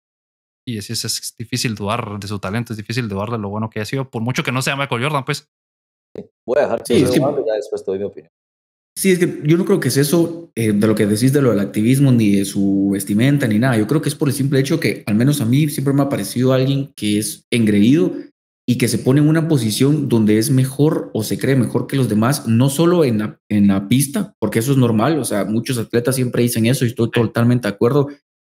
y es, es, difícil dudar de su talento, es difícil dudar de lo bueno que ha sido, por mucho que no sea Michael Jordan, pues. Voy a dejar sí, es que, ya después te doy mi opinión. Sí, es que yo no creo que es eso eh, de lo que decís de lo del activismo, ni de su vestimenta, ni nada. Yo creo que es por el simple hecho que, al menos a mí, siempre me ha parecido alguien que es engreído y que se pone en una posición donde es mejor o se cree mejor que los demás, no solo en la, en la pista, porque eso es normal. O sea, muchos atletas siempre dicen eso y estoy totalmente de acuerdo,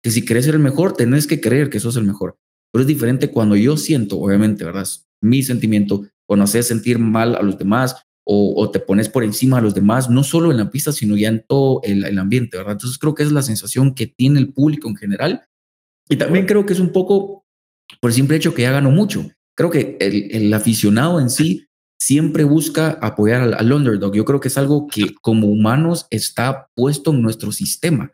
que si querés ser el mejor, tenés que creer que sos el mejor. Pero es diferente cuando yo siento, obviamente, ¿verdad? Mi sentimiento, cuando haces sentir mal a los demás o, te pones por encima de los demás, no solo en la pista, sino ya en todo el, ambiente, ¿verdad? Entonces creo que es la sensación que tiene el público en general. Y también creo que es un poco por el simple hecho que ya ganó mucho. Creo que el, aficionado en sí siempre busca apoyar al, underdog. Yo creo que es algo que como humanos está puesto en nuestro sistema.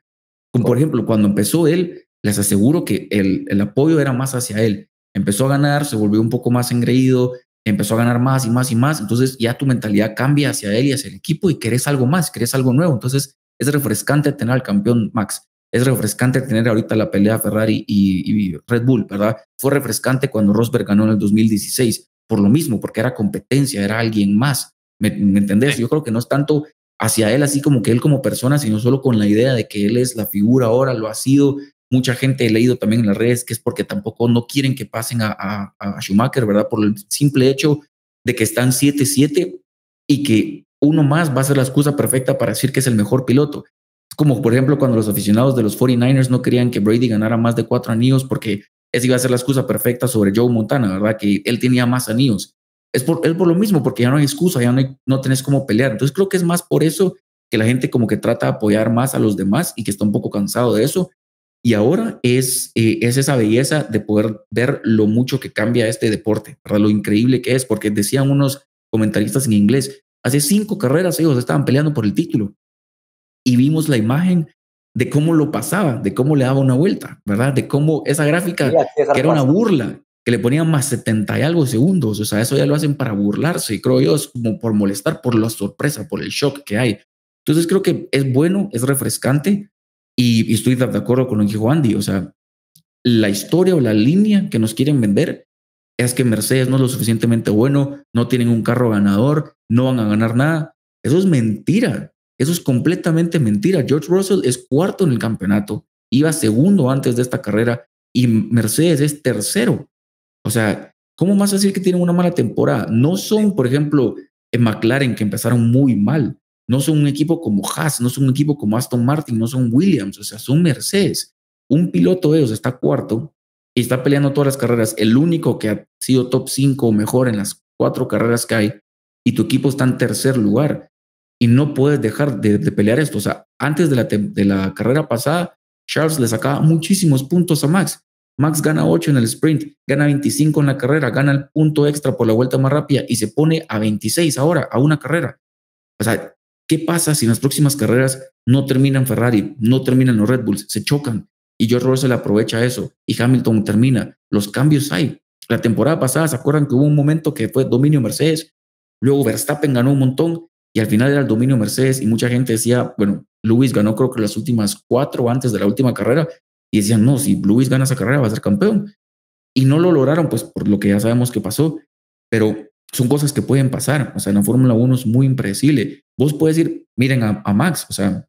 Como por ejemplo, cuando empezó él, les aseguro que el, el apoyo era más hacia él. Empezó a ganar, se volvió un poco más engreído, empezó a ganar más y más y más, entonces ya tu mentalidad cambia hacia él y hacia el equipo y querés algo más, querés algo nuevo. Entonces es refrescante tener al campeón Max, es refrescante tener ahorita la pelea Ferrari y, Red Bull, ¿verdad? Fue refrescante cuando Rosberg ganó en el 2016, por lo mismo, porque era competencia, era alguien más. ¿Me, entendés? Yo creo que no es tanto hacia él, así como que él como persona, sino solo con la idea de que él es la figura ahora, lo ha sido. Mucha gente he leído también en las redes que es porque tampoco no quieren que pasen a, a Schumacher, ¿verdad? Por el simple hecho de que están 7-7 y que uno más va a ser la excusa perfecta para decir que es el mejor piloto. Como por ejemplo cuando los aficionados de los 49ers no querían que Brady ganara más de cuatro anillos porque esa iba a ser la excusa perfecta sobre Joe Montana, ¿verdad? Que él tenía más anillos. Es por, por lo mismo, porque ya no hay excusa, ya no, no tenés cómo pelear. Entonces creo que es más por eso que la gente como que trata de apoyar más a los demás y que está un poco cansado de eso. Y ahora es, eh, es esa belleza de poder ver lo mucho que cambia este deporte, ¿verdad? lo increíble que es, porque decían unos comentaristas en inglés, hace cinco carreras ellos estaban peleando por el título y vimos la imagen de cómo lo pasaba, de cómo le daba una vuelta, ¿verdad? De cómo esa gráfica, que era una burla, que le ponían más 70 y algo segundos, o sea, eso ya lo hacen para burlarse, creo yo, es como por molestar, por la sorpresa, por el shock que hay. Entonces creo que es bueno, es refrescante y, y estoy de acuerdo con lo que dijo Andy, o sea, la historia o la línea que nos quieren vender es que Mercedes no es lo suficientemente bueno, no tienen un carro ganador, no van a ganar nada. Eso es mentira. Eso es completamente mentira. George Russell es cuarto en el campeonato, iba segundo antes de esta carrera y Mercedes es tercero. O sea, ¿cómo más decir que tienen una mala temporada? No son, por ejemplo, en McLaren que empezaron muy mal. No son un equipo como Haas, no son un equipo como Aston Martin, no son Williams, o sea, son Mercedes. Un piloto de ellos está cuarto y está peleando todas las carreras. El único que ha sido top 5 o mejor en las cuatro carreras que hay y tu equipo está en tercer lugar y no puedes dejar de, pelear esto. O sea, antes de la, de la carrera pasada, Charles le sacaba muchísimos puntos a Max. Max gana 8 en el sprint, gana 25 en la carrera, gana el punto extra por la vuelta más rápida y se pone a 26 ahora, a una carrera. O sea, ¿qué pasa si en las próximas carreras no terminan Ferrari, no terminan los Red Bulls, se chocan? Y George Russell aprovecha eso y Hamilton termina. Los cambios hay. La temporada pasada, ¿se acuerdan que hubo un momento que fue dominio Mercedes? Luego Verstappen ganó un montón y al final era el dominio Mercedes y mucha gente decía, bueno, Lewis ganó creo que las últimas cuatro antes de la última carrera y decían, no, si Lewis gana esa carrera va a ser campeón. Y no lo lograron, pues por lo que ya sabemos que pasó, pero son cosas que pueden pasar. O sea, en la Fórmula 1 es muy impredecible. Vos puedes ir, miren a, Max, o sea,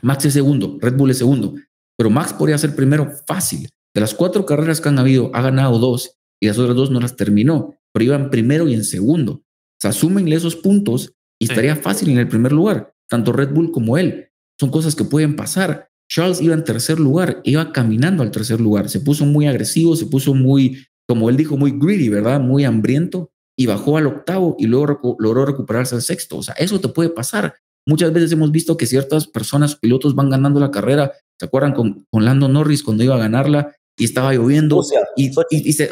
Max es segundo, Red Bull es segundo, pero Max podría ser primero fácil. De las cuatro carreras que han habido, ha ganado dos y las otras dos no las terminó, pero iba en primero y en segundo. O sea, súmenle esos puntos y estaría fácil en el primer lugar, tanto Red Bull como él. Son cosas que pueden pasar. Charles iba en tercer lugar, iba caminando al tercer lugar, se puso muy agresivo, se puso muy, como él dijo, muy greedy, ¿verdad? Muy hambriento y bajó al octavo y luego logró recuperarse al sexto. O sea, eso te puede pasar. Muchas veces hemos visto que ciertas personas, pilotos, van ganando la carrera. ¿Se acuerdan con, con Lando Norris cuando iba a ganarla y estaba lloviendo y, y, se,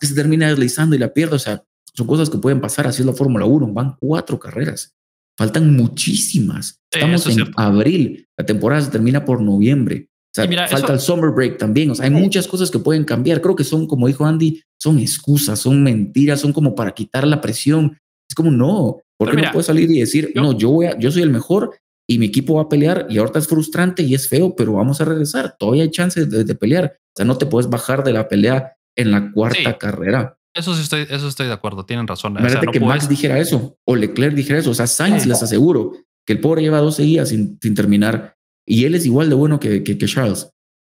se termina deslizando y la pierde? O sea, son cosas que pueden pasar, así es la Fórmula 1, van cuatro carreras, faltan muchísimas. Estamos en abril, la temporada se termina por noviembre. O sea, falta el summer break también. O sea, hay muchas cosas que pueden cambiar. Creo que son, como dijo Andy, son excusas, son mentiras, son como para quitar la presión. Es como, no, ¿por qué no puedes salir y decir, no, yo, voy a, yo soy el mejor y mi equipo va a pelear y ahorita es frustrante y es feo, pero vamos a regresar. Todavía hay chances de, pelear. O sea, no te puedes bajar de la pelea en la cuarta carrera. Eso sí estoy, eso estoy de acuerdo, tienen razón. Imagínate que Max dijera eso o Leclerc dijera eso. O sea, Sainz les aseguro que el pobre lleva 12 días sin, sin terminar y él es igual de bueno que, que, Charles.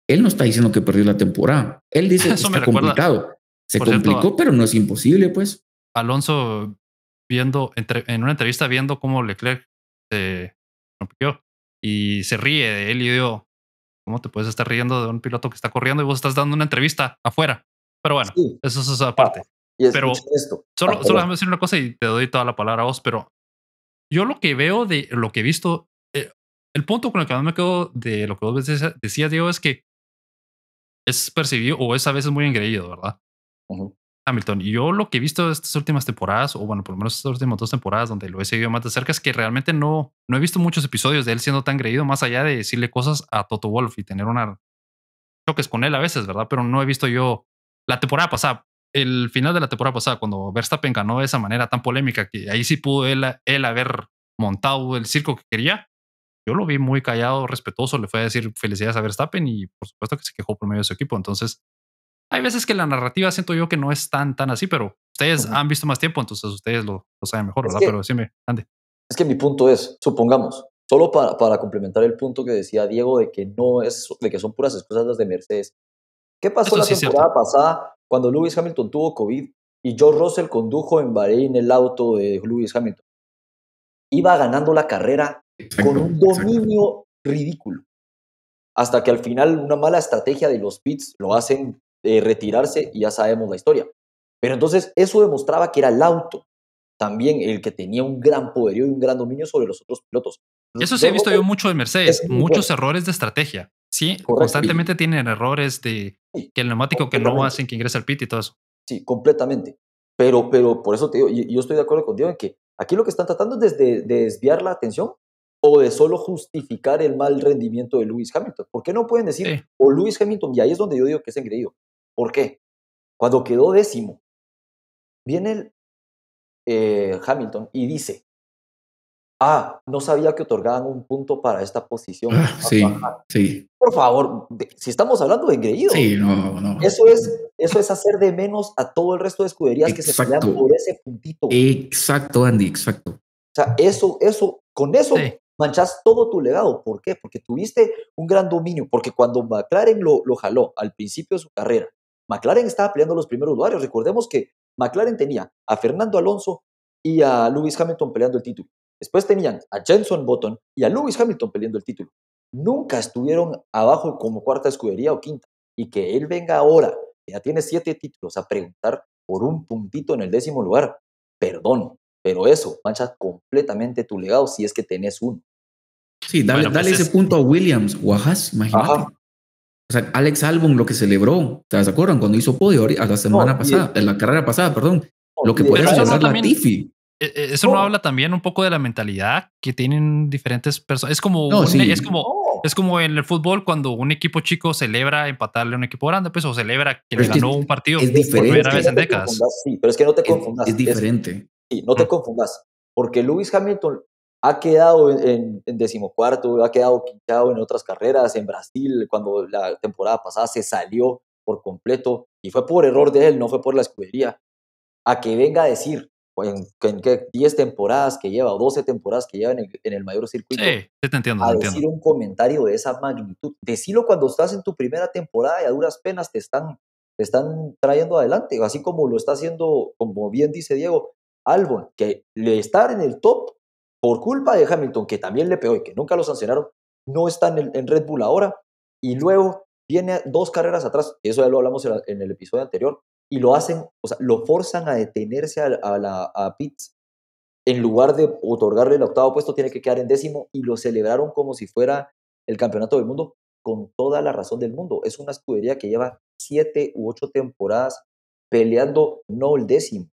Él no está diciendo que perdió la temporada. Él dice [LAUGHS] que está complicado. Se complicó, pero no es imposible, pues. Alonso viendo en una entrevista viendo cómo Leclerc se rompió y se ríe de él y ¿cómo te puedes estar riendo de un piloto que está corriendo y vos estás dando una entrevista afuera? Pero bueno, eso es esa parte. pero solo, solo déjame decir una cosa y te doy toda la palabra a vos, pero yo lo que veo de lo que he visto, eh, el punto con el que me quedo de lo que vos decías, Diego, es que es percibido o es a veces muy engreído, ¿verdad? Hamilton. Y yo lo que he visto de estas últimas temporadas, o bueno, por lo menos estas últimas dos temporadas donde lo he seguido más de cerca, es que realmente no, no he visto muchos episodios de él siendo tan engreído, más allá de decirle cosas a Toto Wolf y tener una choques con él a veces, ¿verdad? Pero no he visto yo la temporada pasada, el final de la temporada pasada, cuando Verstappen ganó de esa manera tan polémica, que ahí sí pudo él, él haber montado el circo que quería, yo lo vi muy callado, respetuoso, le fue a decir felicidades a Verstappen y por supuesto que se quejó por medio de su equipo. Entonces, hay veces que la narrativa siento yo que no es tan, tan así, pero ustedes han visto más tiempo, entonces ustedes lo, saben mejor, ¿verdad? pero sí me, ande. Es que mi punto es, supongamos, solo para, para complementar el punto que decía Diego de que no es, de que son puras excusas las de Mercedes. ¿Qué pasó la temporada pasada cuando Lewis Hamilton tuvo COVID y George Russell condujo en Bahrein el auto de Lewis Hamilton? Iba ganando la carrera con un dominio ridículo. Hasta que al final una mala estrategia de los pits lo hacen eh, retirarse y ya sabemos la historia. Pero entonces eso demostraba que era el auto también el que tenía un gran poderío y un gran dominio sobre los otros pilotos. Eso se ha visto yo mucho en Mercedes, muchos errores de estrategia. Sí, constantemente tienen errores de que el neumático que no hacen que ingrese al pit y todo eso. Sí, completamente. Pero, pero por eso te digo, yo estoy de acuerdo contigo en que aquí lo que están tratando es de desviar la atención o de solo justificar el mal rendimiento de Lewis Hamilton. ¿Por qué no pueden decir, o Lewis Hamilton, y ahí es donde yo digo que es engreído? ¿Por qué? Cuando quedó décimo, viene el, eh, Hamilton y dice, ah, no sabía que otorgaban un punto para esta posición. Ah, sí, sí. Por favor, si estamos hablando de engreído, sí, no, no. Eso es, eso es hacer de menos a todo el resto de escuderías que se pelean por ese puntito. Exacto, Andy, exacto. O sea, eso, eso, con eso manchas todo tu legado. ¿Por qué? Porque tuviste un gran dominio, porque cuando McLaren lo, lo jaló al principio de su carrera, McLaren estaba peleando los primeros lugares. Recordemos que McLaren tenía a Fernando Alonso y a Lewis Hamilton peleando el título. Después tenían a Jenson Button y a Lewis Hamilton peleando el título. Nunca estuvieron abajo como cuarta escudería o quinta. Y que él venga ahora, que ya tiene siete títulos, a preguntar por un puntito en el décimo lugar, perdón, pero eso mancha completamente tu legado si es que tenés uno. Sí, dale, pues ese punto a Williams o a Haas, imagínate. O sea, Alex Albon lo que celebró, ¿te acuerdan? Cuando hizo podio a la semana pasada, en la carrera pasada, perdón. Lo que puede celebrar la Tiffy. E, e, eso no habla también un poco de la mentalidad que tienen diferentes personas. Es como, es como, es como en el fútbol cuando un equipo chico celebra empatarle a un equipo grande, pues o celebra que le ganó un partido es por primera vez en décadas. Sí, pero es que no te confundas. Es, diferente. sí, no te confundas, porque Lewis Hamilton ha quedado en, en, decimocuarto, ha quedado quintado en otras carreras, en Brasil, cuando la temporada pasada se salió por completo, y fue por error de él, no fue por la escudería, a que venga a decir, en, en 10 temporadas que lleva, o 12 temporadas que lleva en el, mayor circuito, sí, te entiendo, a decir un comentario de esa magnitud. Decirlo cuando estás en tu primera temporada y a duras penas te están, te están trayendo adelante, así como lo está haciendo, como bien dice Diego, Albon, que le estar en el top por culpa de Hamilton, que también le pegó y que nunca lo sancionaron, no está en, Red Bull ahora. Y luego viene dos carreras atrás, eso ya lo hablamos en, el episodio anterior, y lo hacen, o sea, lo forzan a detenerse a, la, a Pitts. En lugar de otorgarle el octavo puesto, tiene que quedar en décimo y lo celebraron como si fuera el campeonato del mundo, con toda la razón del mundo. Es una escudería que lleva siete u ocho temporadas peleando no el décimo,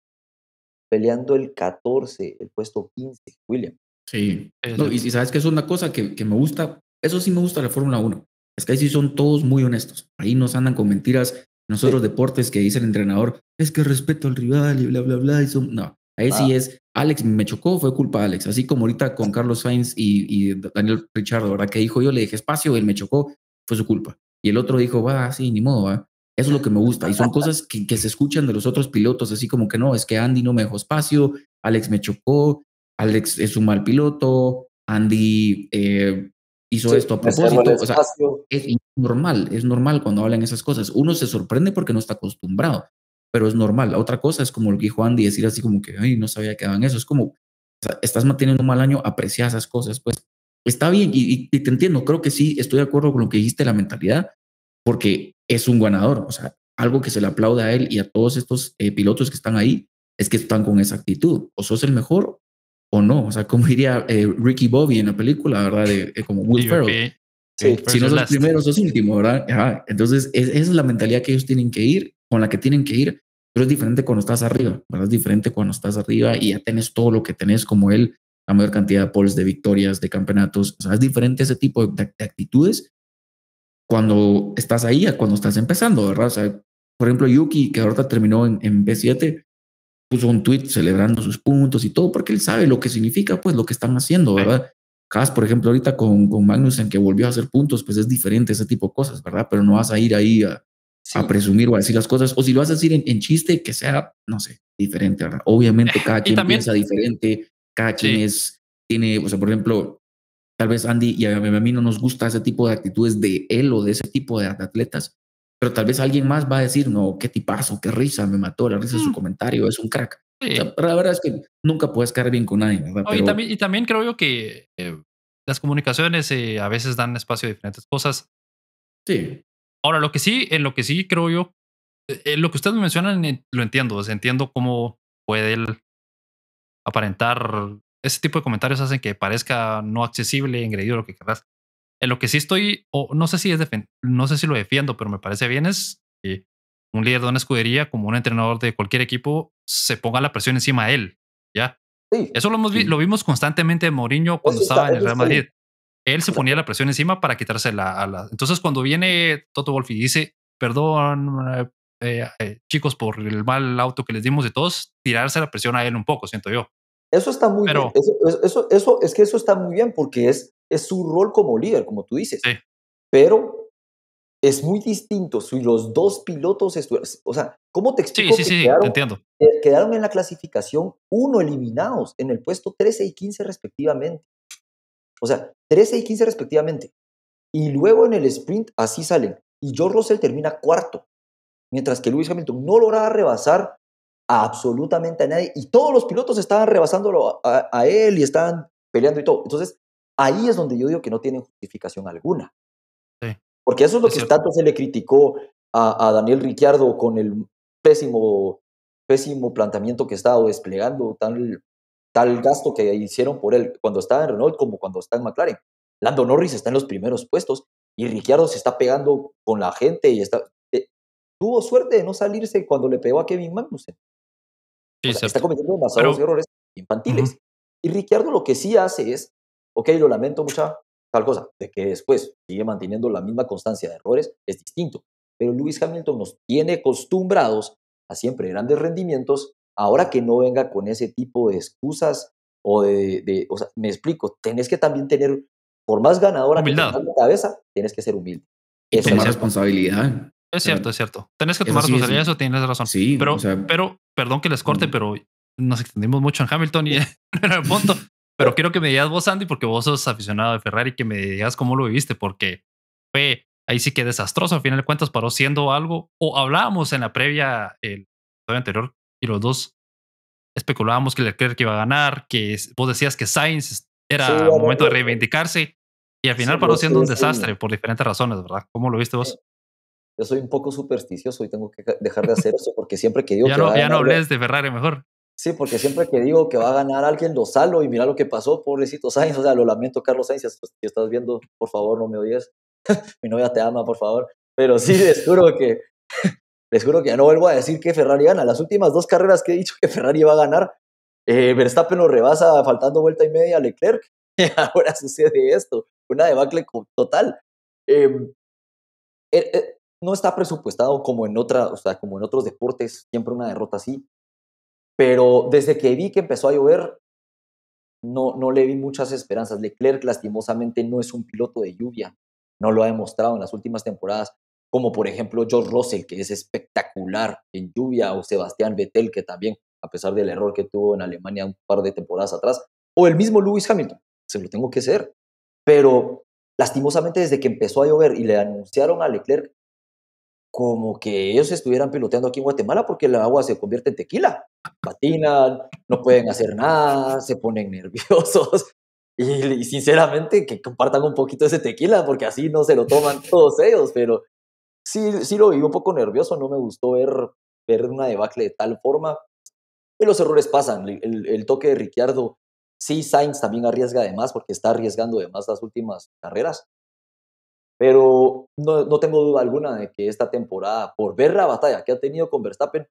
peleando el 14, el puesto 15, William. Sí, y, sabes que es una cosa que, que, me gusta, eso sí me gusta la Fórmula 1, es que ahí sí son todos muy honestos, ahí nos andan con mentiras, nosotros deportes que dice el entrenador, es que respeto al rival y bla, bla, bla, y son... no, ahí sí ah. es, Alex me chocó, fue culpa de Alex, así como ahorita con Carlos Sainz y, y Daniel Richardo, ¿verdad? Que dijo yo, le dije espacio, él me chocó, fue su culpa. Y el otro dijo, va, sí, ni modo, va. Eso es lo que me gusta. Y son cosas que, que, se escuchan de los otros pilotos, así como que no, es que Andy no me dejó espacio, Alex me chocó, Alex es un mal piloto, Andy eh, hizo esto a propósito. O sea, es normal, es normal cuando hablan esas cosas. Uno se sorprende porque no está acostumbrado, pero es normal. La otra cosa es como lo que dijo Andy, decir así como que, ay, no sabía que daban eso. Es como, estás manteniendo un mal año, aprecia esas cosas, pues está bien y, y, te entiendo. Creo que sí, estoy de acuerdo con lo que dijiste, la mentalidad, porque es un ganador. O sea, algo que se le aplaude a él y a todos estos eh, pilotos que están ahí es que están con esa actitud. O sos el mejor o no. O sea, como diría eh, Ricky Bobby en la película, ¿verdad? De, eh, como Will Ferrell. si no sos primero, sos último, ¿verdad? Entonces, esa es la mentalidad que ellos tienen que ir, con la que tienen que ir. Pero es diferente cuando estás arriba, ¿verdad? Es diferente cuando estás arriba y ya tenés todo lo que tenés como él, la mayor cantidad de poles, de victorias, de campeonatos. O sea, es diferente ese tipo de, de actitudes cuando estás ahí a cuando estás empezando, ¿verdad? O sea, por ejemplo, Yuki, que ahorita terminó en, en B7, puso un tweet celebrando sus puntos y todo, porque él sabe lo que significa, pues, lo que están haciendo, ¿verdad? Haas, por ejemplo, ahorita con, con Magnussen, que volvió a hacer puntos, pues es diferente ese tipo de cosas, ¿verdad? Pero no vas a ir ahí a, a presumir o a decir las cosas, o si lo vas a decir en, chiste, que sea, no sé, diferente, ¿verdad? Obviamente [LAUGHS] cada quien piensa diferente, cada quien es tiene, o sea, por ejemplo, tal vez Andy y a mí no nos gusta ese tipo de actitudes de él o de ese tipo de atletas, pero tal vez alguien más va a decir, no, qué tipazo, qué risa, me mató, la risa de su mm. comentario, es un crack. la verdad es que nunca puedes caer bien con nadie. y, también, creo yo que eh, las comunicaciones eh, a veces dan espacio a diferentes cosas. Sí. Ahora, lo que sí, en lo que sí creo yo, eh, lo que ustedes mencionan, lo entiendo. entiendo cómo puede él aparentar. Ese tipo de comentarios hacen que parezca no accesible, engreído, lo que querrás. En lo que sí estoy, o no sé si es no sé si lo defiendo, pero me parece bien es que un líder de una escudería, como un entrenador de cualquier equipo, se ponga la presión encima a él. Ya. Sí, Eso lo, hemos lo vimos constantemente en Mourinho cuando estaba en el Real Madrid. Él se ponía la presión encima para quitarse la, a la. Entonces, cuando viene Toto Wolff y dice, perdón, eh, eh, chicos, por el mal auto que les dimos de todos, tirarse la presión a él un poco, siento yo. Eso está muy bien. Eso, eso, eso, es que eso está muy bien porque es, es su rol como líder, como tú dices. Sí. Pero es muy distinto si los dos pilotos estuvieran. O sea, ¿cómo te explico? Sí, sí, sí, quedaron, entiendo. Quedaron en la clasificación uno eliminados en el puesto 13 y 15 respectivamente. O sea, 13 y 15 respectivamente. Y luego en el sprint así salen. Y George Russell termina cuarto. Mientras que Lewis Hamilton no lograba rebasar a absolutamente a nadie. Y todos los pilotos estaban rebasándolo a, él y estaban peleando y todo. Entonces, ahí es donde yo digo que no tienen justificación alguna. Porque eso es lo que tanto se le criticó a, Daniel Ricciardo con el pésimo, pésimo planteamiento que estaba desplegando, tal, tal gasto que hicieron por él cuando estaba en Renault como cuando está en McLaren. Lando Norris está en los primeros puestos y Ricciardo se está pegando con la gente y está... Eh, tuvo suerte de no salirse cuando le pegó a Kevin Magnussen. está cometiendo demasiados errores infantiles. Y Ricciardo lo que sí hace es, ok, lo lamento mucha tal cosa, de que después sigue manteniendo la misma constancia de errores, es distinto. Pero Lewis Hamilton nos tiene acostumbrados a siempre grandes rendimientos, ahora que no venga con ese tipo de excusas o de, o sea, me explico, tenés que también tener, por más ganadora Humildad. que la cabeza, tienes que ser humilde. Y tomar responsabilidad. Es cierto, es cierto. Tenés que tomar responsabilidad, eso tienes razón. Sí, pero, pero, perdón que les corte, pero nos extendimos mucho en Hamilton y [LAUGHS] en el punto. Pero quiero que me digas vos, Andy, porque vos sos aficionado de Ferrari, que me digas cómo lo viviste, porque fue ahí sí que desastroso. Al final de cuentas, paró siendo algo. O hablábamos en la previa, el episodio anterior, y los dos especulábamos que Leclerc iba a ganar, que vos decías que Sainz era momento de reivindicarse, y al final paró siendo un desastre por diferentes razones, ¿verdad? ¿Cómo lo viste vos? Yo soy un poco supersticioso y tengo que dejar de hacer eso porque siempre que digo ya que no, ya no hables de Ferrari mejor. Sí, porque siempre que digo que va a ganar alguien, lo salo y mira lo que pasó, pobrecito Sainz. O sea, lo lamento, Carlos Sainz. Si estás viendo, por favor, no me oyes. [LAUGHS] Mi novia te ama, por favor. Pero sí, les juro que, [LAUGHS] les juro que ya no vuelvo a decir que Ferrari gana. Las últimas dos carreras que he dicho que Ferrari va a ganar, eh, Verstappen lo rebasa faltando vuelta y media a Leclerc. [LAUGHS] Ahora sucede esto. Una debacle total. Em, eh, eh, no está presupuestado como en otra, o sea, como en otros deportes, siempre una derrota así. Pero desde que vi que empezó a llover, no, no le vi muchas esperanzas. Leclerc lastimosamente no es un piloto de lluvia, no lo ha demostrado en las últimas temporadas, como por ejemplo George Russell, que es espectacular en lluvia, o Sebastián Vettel, que también, a pesar del error que tuvo en Alemania un par de temporadas atrás, o el mismo Lewis Hamilton, se lo tengo que ser. Pero lastimosamente desde que empezó a llover y le anunciaron a Leclerc como que ellos estuvieran piloteando aquí en Guatemala porque el agua se convierte en tequila. Patinan, no pueden hacer nada, se ponen [LAUGHS] nerviosos. Y, sinceramente que compartan un poquito ese tequila porque así no se lo toman [LAUGHS] todos ellos, pero sí, sí lo vi un poco nervioso, no me gustó ver, ver una debacle de tal forma. Y los errores pasan, el, el toque de Ricciardo, sí, Sainz también arriesga de más porque está arriesgando de más las últimas carreras, pero no, no, tengo duda alguna de que esta temporada, por ver la batalla que ha tenido con Verstappen,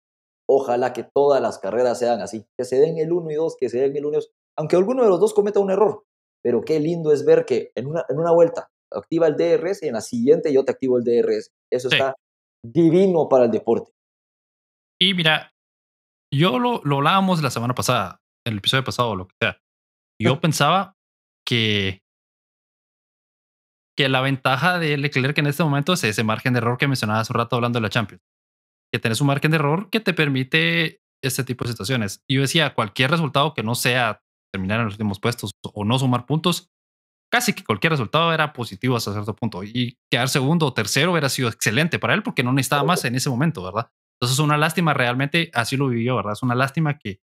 ojalá que todas las carreras sean así, que se den el 1 y 2, que se den el 1 y 2, aunque alguno de los dos cometa un error. Pero qué lindo es ver que en una, en una vuelta activa el DRS y en la siguiente yo te activo el DRS. Eso está divino para el deporte. Y mira, yo lo, lo hablábamos la semana pasada, en el episodio pasado, lo que sea. Yo pensaba que que la ventaja de Leclerc en este momento es ese margen de error que mencionaba hace un rato hablando de la Champions. Que tienes un margen de error que te permite este tipo de situaciones. Y yo decía, cualquier resultado que no sea terminar en los últimos puestos o no sumar puntos, casi que cualquier resultado era positivo hasta cierto punto. Y quedar segundo o tercero hubiera sido excelente para él porque no necesitaba más en ese momento, ¿verdad? Entonces es una lástima, realmente así lo vivió, ¿verdad? Es una lástima que,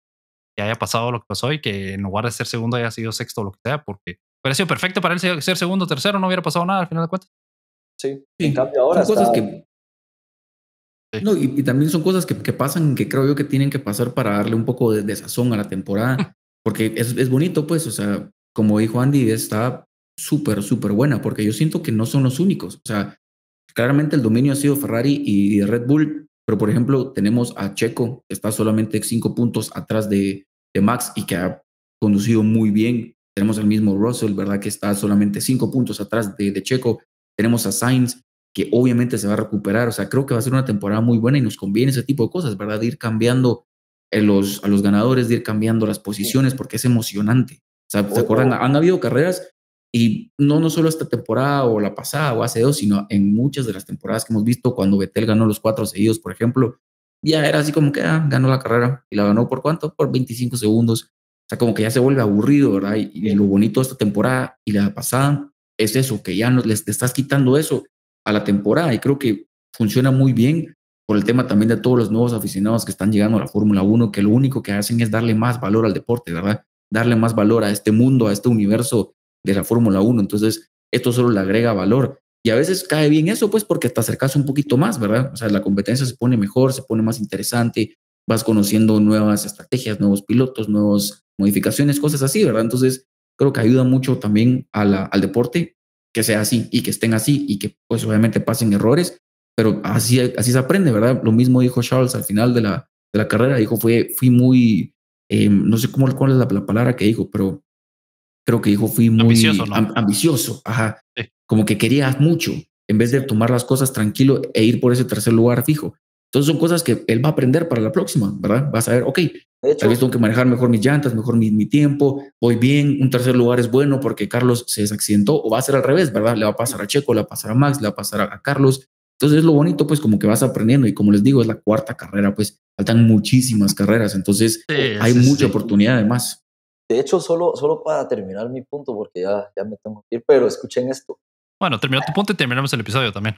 que haya pasado lo que pasó y que en lugar de ser segundo haya sido sexto o lo que sea, porque hubiera sido perfecto para él ser segundo o tercero, no hubiera pasado nada al final de cuentas. Sí, en cambio ahora son cosas que No, y, también son cosas que, que, pasan que creo yo que tienen que pasar para darle un poco de, de sazón a la temporada, [LAUGHS] porque es, es, bonito, pues, o sea, como dijo Andy, está súper, súper buena, porque yo siento que no son los únicos. O sea, claramente el dominio ha sido Ferrari y Red Bull, pero por ejemplo, tenemos a Checo, que está solamente cinco puntos atrás de, de Max y que ha conducido muy bien. Tenemos al mismo Russell, ¿verdad? Que está solamente cinco puntos atrás de, de Checo. Tenemos a Sainz, que obviamente se va a recuperar. O sea, creo que va a ser una temporada muy buena y nos conviene ese tipo de cosas, ¿verdad? De ir cambiando los, a los ganadores, de ir cambiando las posiciones, porque es emocionante. O sea, ¿se acuerdan? Han habido carreras y no, no solo esta temporada o la pasada o hace dos, sino en muchas de las temporadas que hemos visto, cuando Betel ganó los cuatro seguidos, por ejemplo, ya era así como que ah, ganó la carrera y la ganó por cuánto? Por 25 segundos. Sea, como que ya se vuelve aburrido, ¿verdad? Y, lo bonito de esta temporada y la pasada es eso, que ya no les te estás quitando eso a la temporada y creo que funciona muy bien por el tema también de todos los nuevos aficionados que están llegando a la Fórmula 1, que lo único que hacen es darle más valor al deporte, ¿verdad? Darle más valor a este mundo, a este universo de la Fórmula 1. Entonces, esto solo le agrega valor. Y a veces cae bien eso, pues, porque te acercas un poquito más, ¿verdad? O sea, la competencia se pone mejor, se pone más interesante, vas conociendo nuevas estrategias, nuevos pilotos, nuevas modificaciones, cosas así, ¿verdad? Entonces, creo que ayuda mucho también a la, al deporte que sea así y que estén así y que, pues, obviamente pasen errores, pero así, así se aprende, ¿verdad? Lo mismo dijo Charles al final de la, de la carrera, dijo, fue, fui muy, eh, no sé cómo, cuál es la, la palabra que dijo, pero creo que dijo, fui muy ambicioso, ambicioso ajá. Como que quería mucho, en vez de tomar las cosas tranquilo e ir por ese tercer lugar fijo. Entonces son cosas que él va a aprender para la próxima, ¿verdad? Vas a ver, ok, tal vez tengo que manejar mejor mis llantas, mejor mi, mi, tiempo, voy bien, un tercer lugar es bueno porque Carlos se desaccidentó, o va a ser al revés, ¿verdad? Le va a pasar a Checo, le va a pasar a Max, le va a pasar a, Carlos. Entonces es lo bonito, pues como que vas aprendiendo y como les digo, es la cuarta carrera, pues faltan muchísimas carreras, entonces hay mucha oportunidad además. De hecho, solo, solo para terminar mi punto, porque ya, ya me tengo que ir, pero escuchen esto. Bueno, termina tu punto y terminamos el episodio también.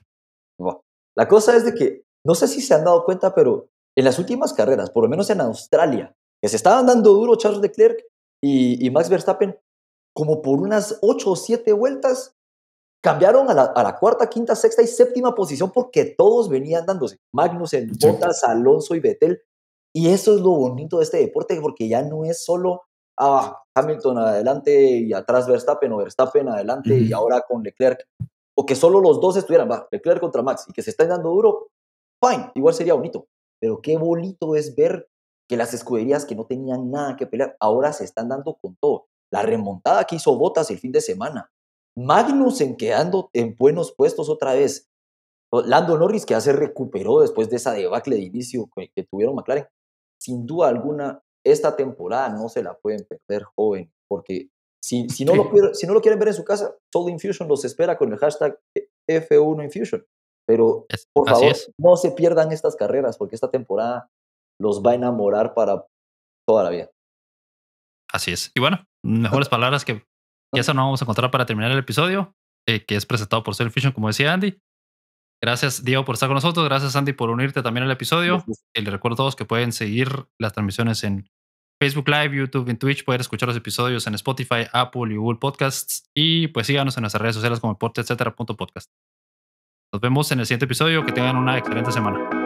La cosa es de que, no sé si se han dado cuenta, pero en las últimas carreras, por lo menos en Australia, que se estaban dando duro Charles Leclerc y, y Max Verstappen, como por unas 8 o 7 vueltas, cambiaron a la, a la, cuarta, quinta, sexta y séptima posición porque todos venían dándose. Magnussen, Bottas, Alonso y Vettel. Y eso es lo bonito de este deporte, porque ya no es solo ah, Hamilton adelante y atrás Verstappen o Verstappen adelante y ahora con Leclerc, o que solo los dos estuvieran, va, Leclerc contra Max y que se estén dando duro, fine, igual sería bonito. Pero qué bonito es ver que las escuderías que no tenían nada que pelear ahora se están dando con todo. La remontada que hizo Botas el fin de semana. Magnussen quedando en buenos puestos otra vez. Lando Norris que ya se recuperó después de esa debacle de inicio que, que tuvieron McLaren. Sin duda alguna, esta temporada no se la pueden perder joven, porque si, si, no, lo, si no lo quieren ver en su casa, Soul Infusion los espera con el hashtag F1 Infusion. Pero por favor, no se pierdan estas carreras, porque esta temporada los va a enamorar para toda la vida. Así es. Y bueno, mejores palabras que eso no vamos a encontrar para terminar el episodio, eh, que es presentado por Infusion, como decía Andy. Gracias, Diego, por estar con nosotros. Gracias, Andy, por unirte también al episodio. Y les recuerdo a todos que pueden seguir las transmisiones en Facebook Live, YouTube, en Twitch. Pueden escuchar los episodios en Spotify, Apple y Google Podcasts. Y pues síganos en nuestras redes sociales como podcast. Nos vemos en el siguiente episodio. Que tengan una excelente semana.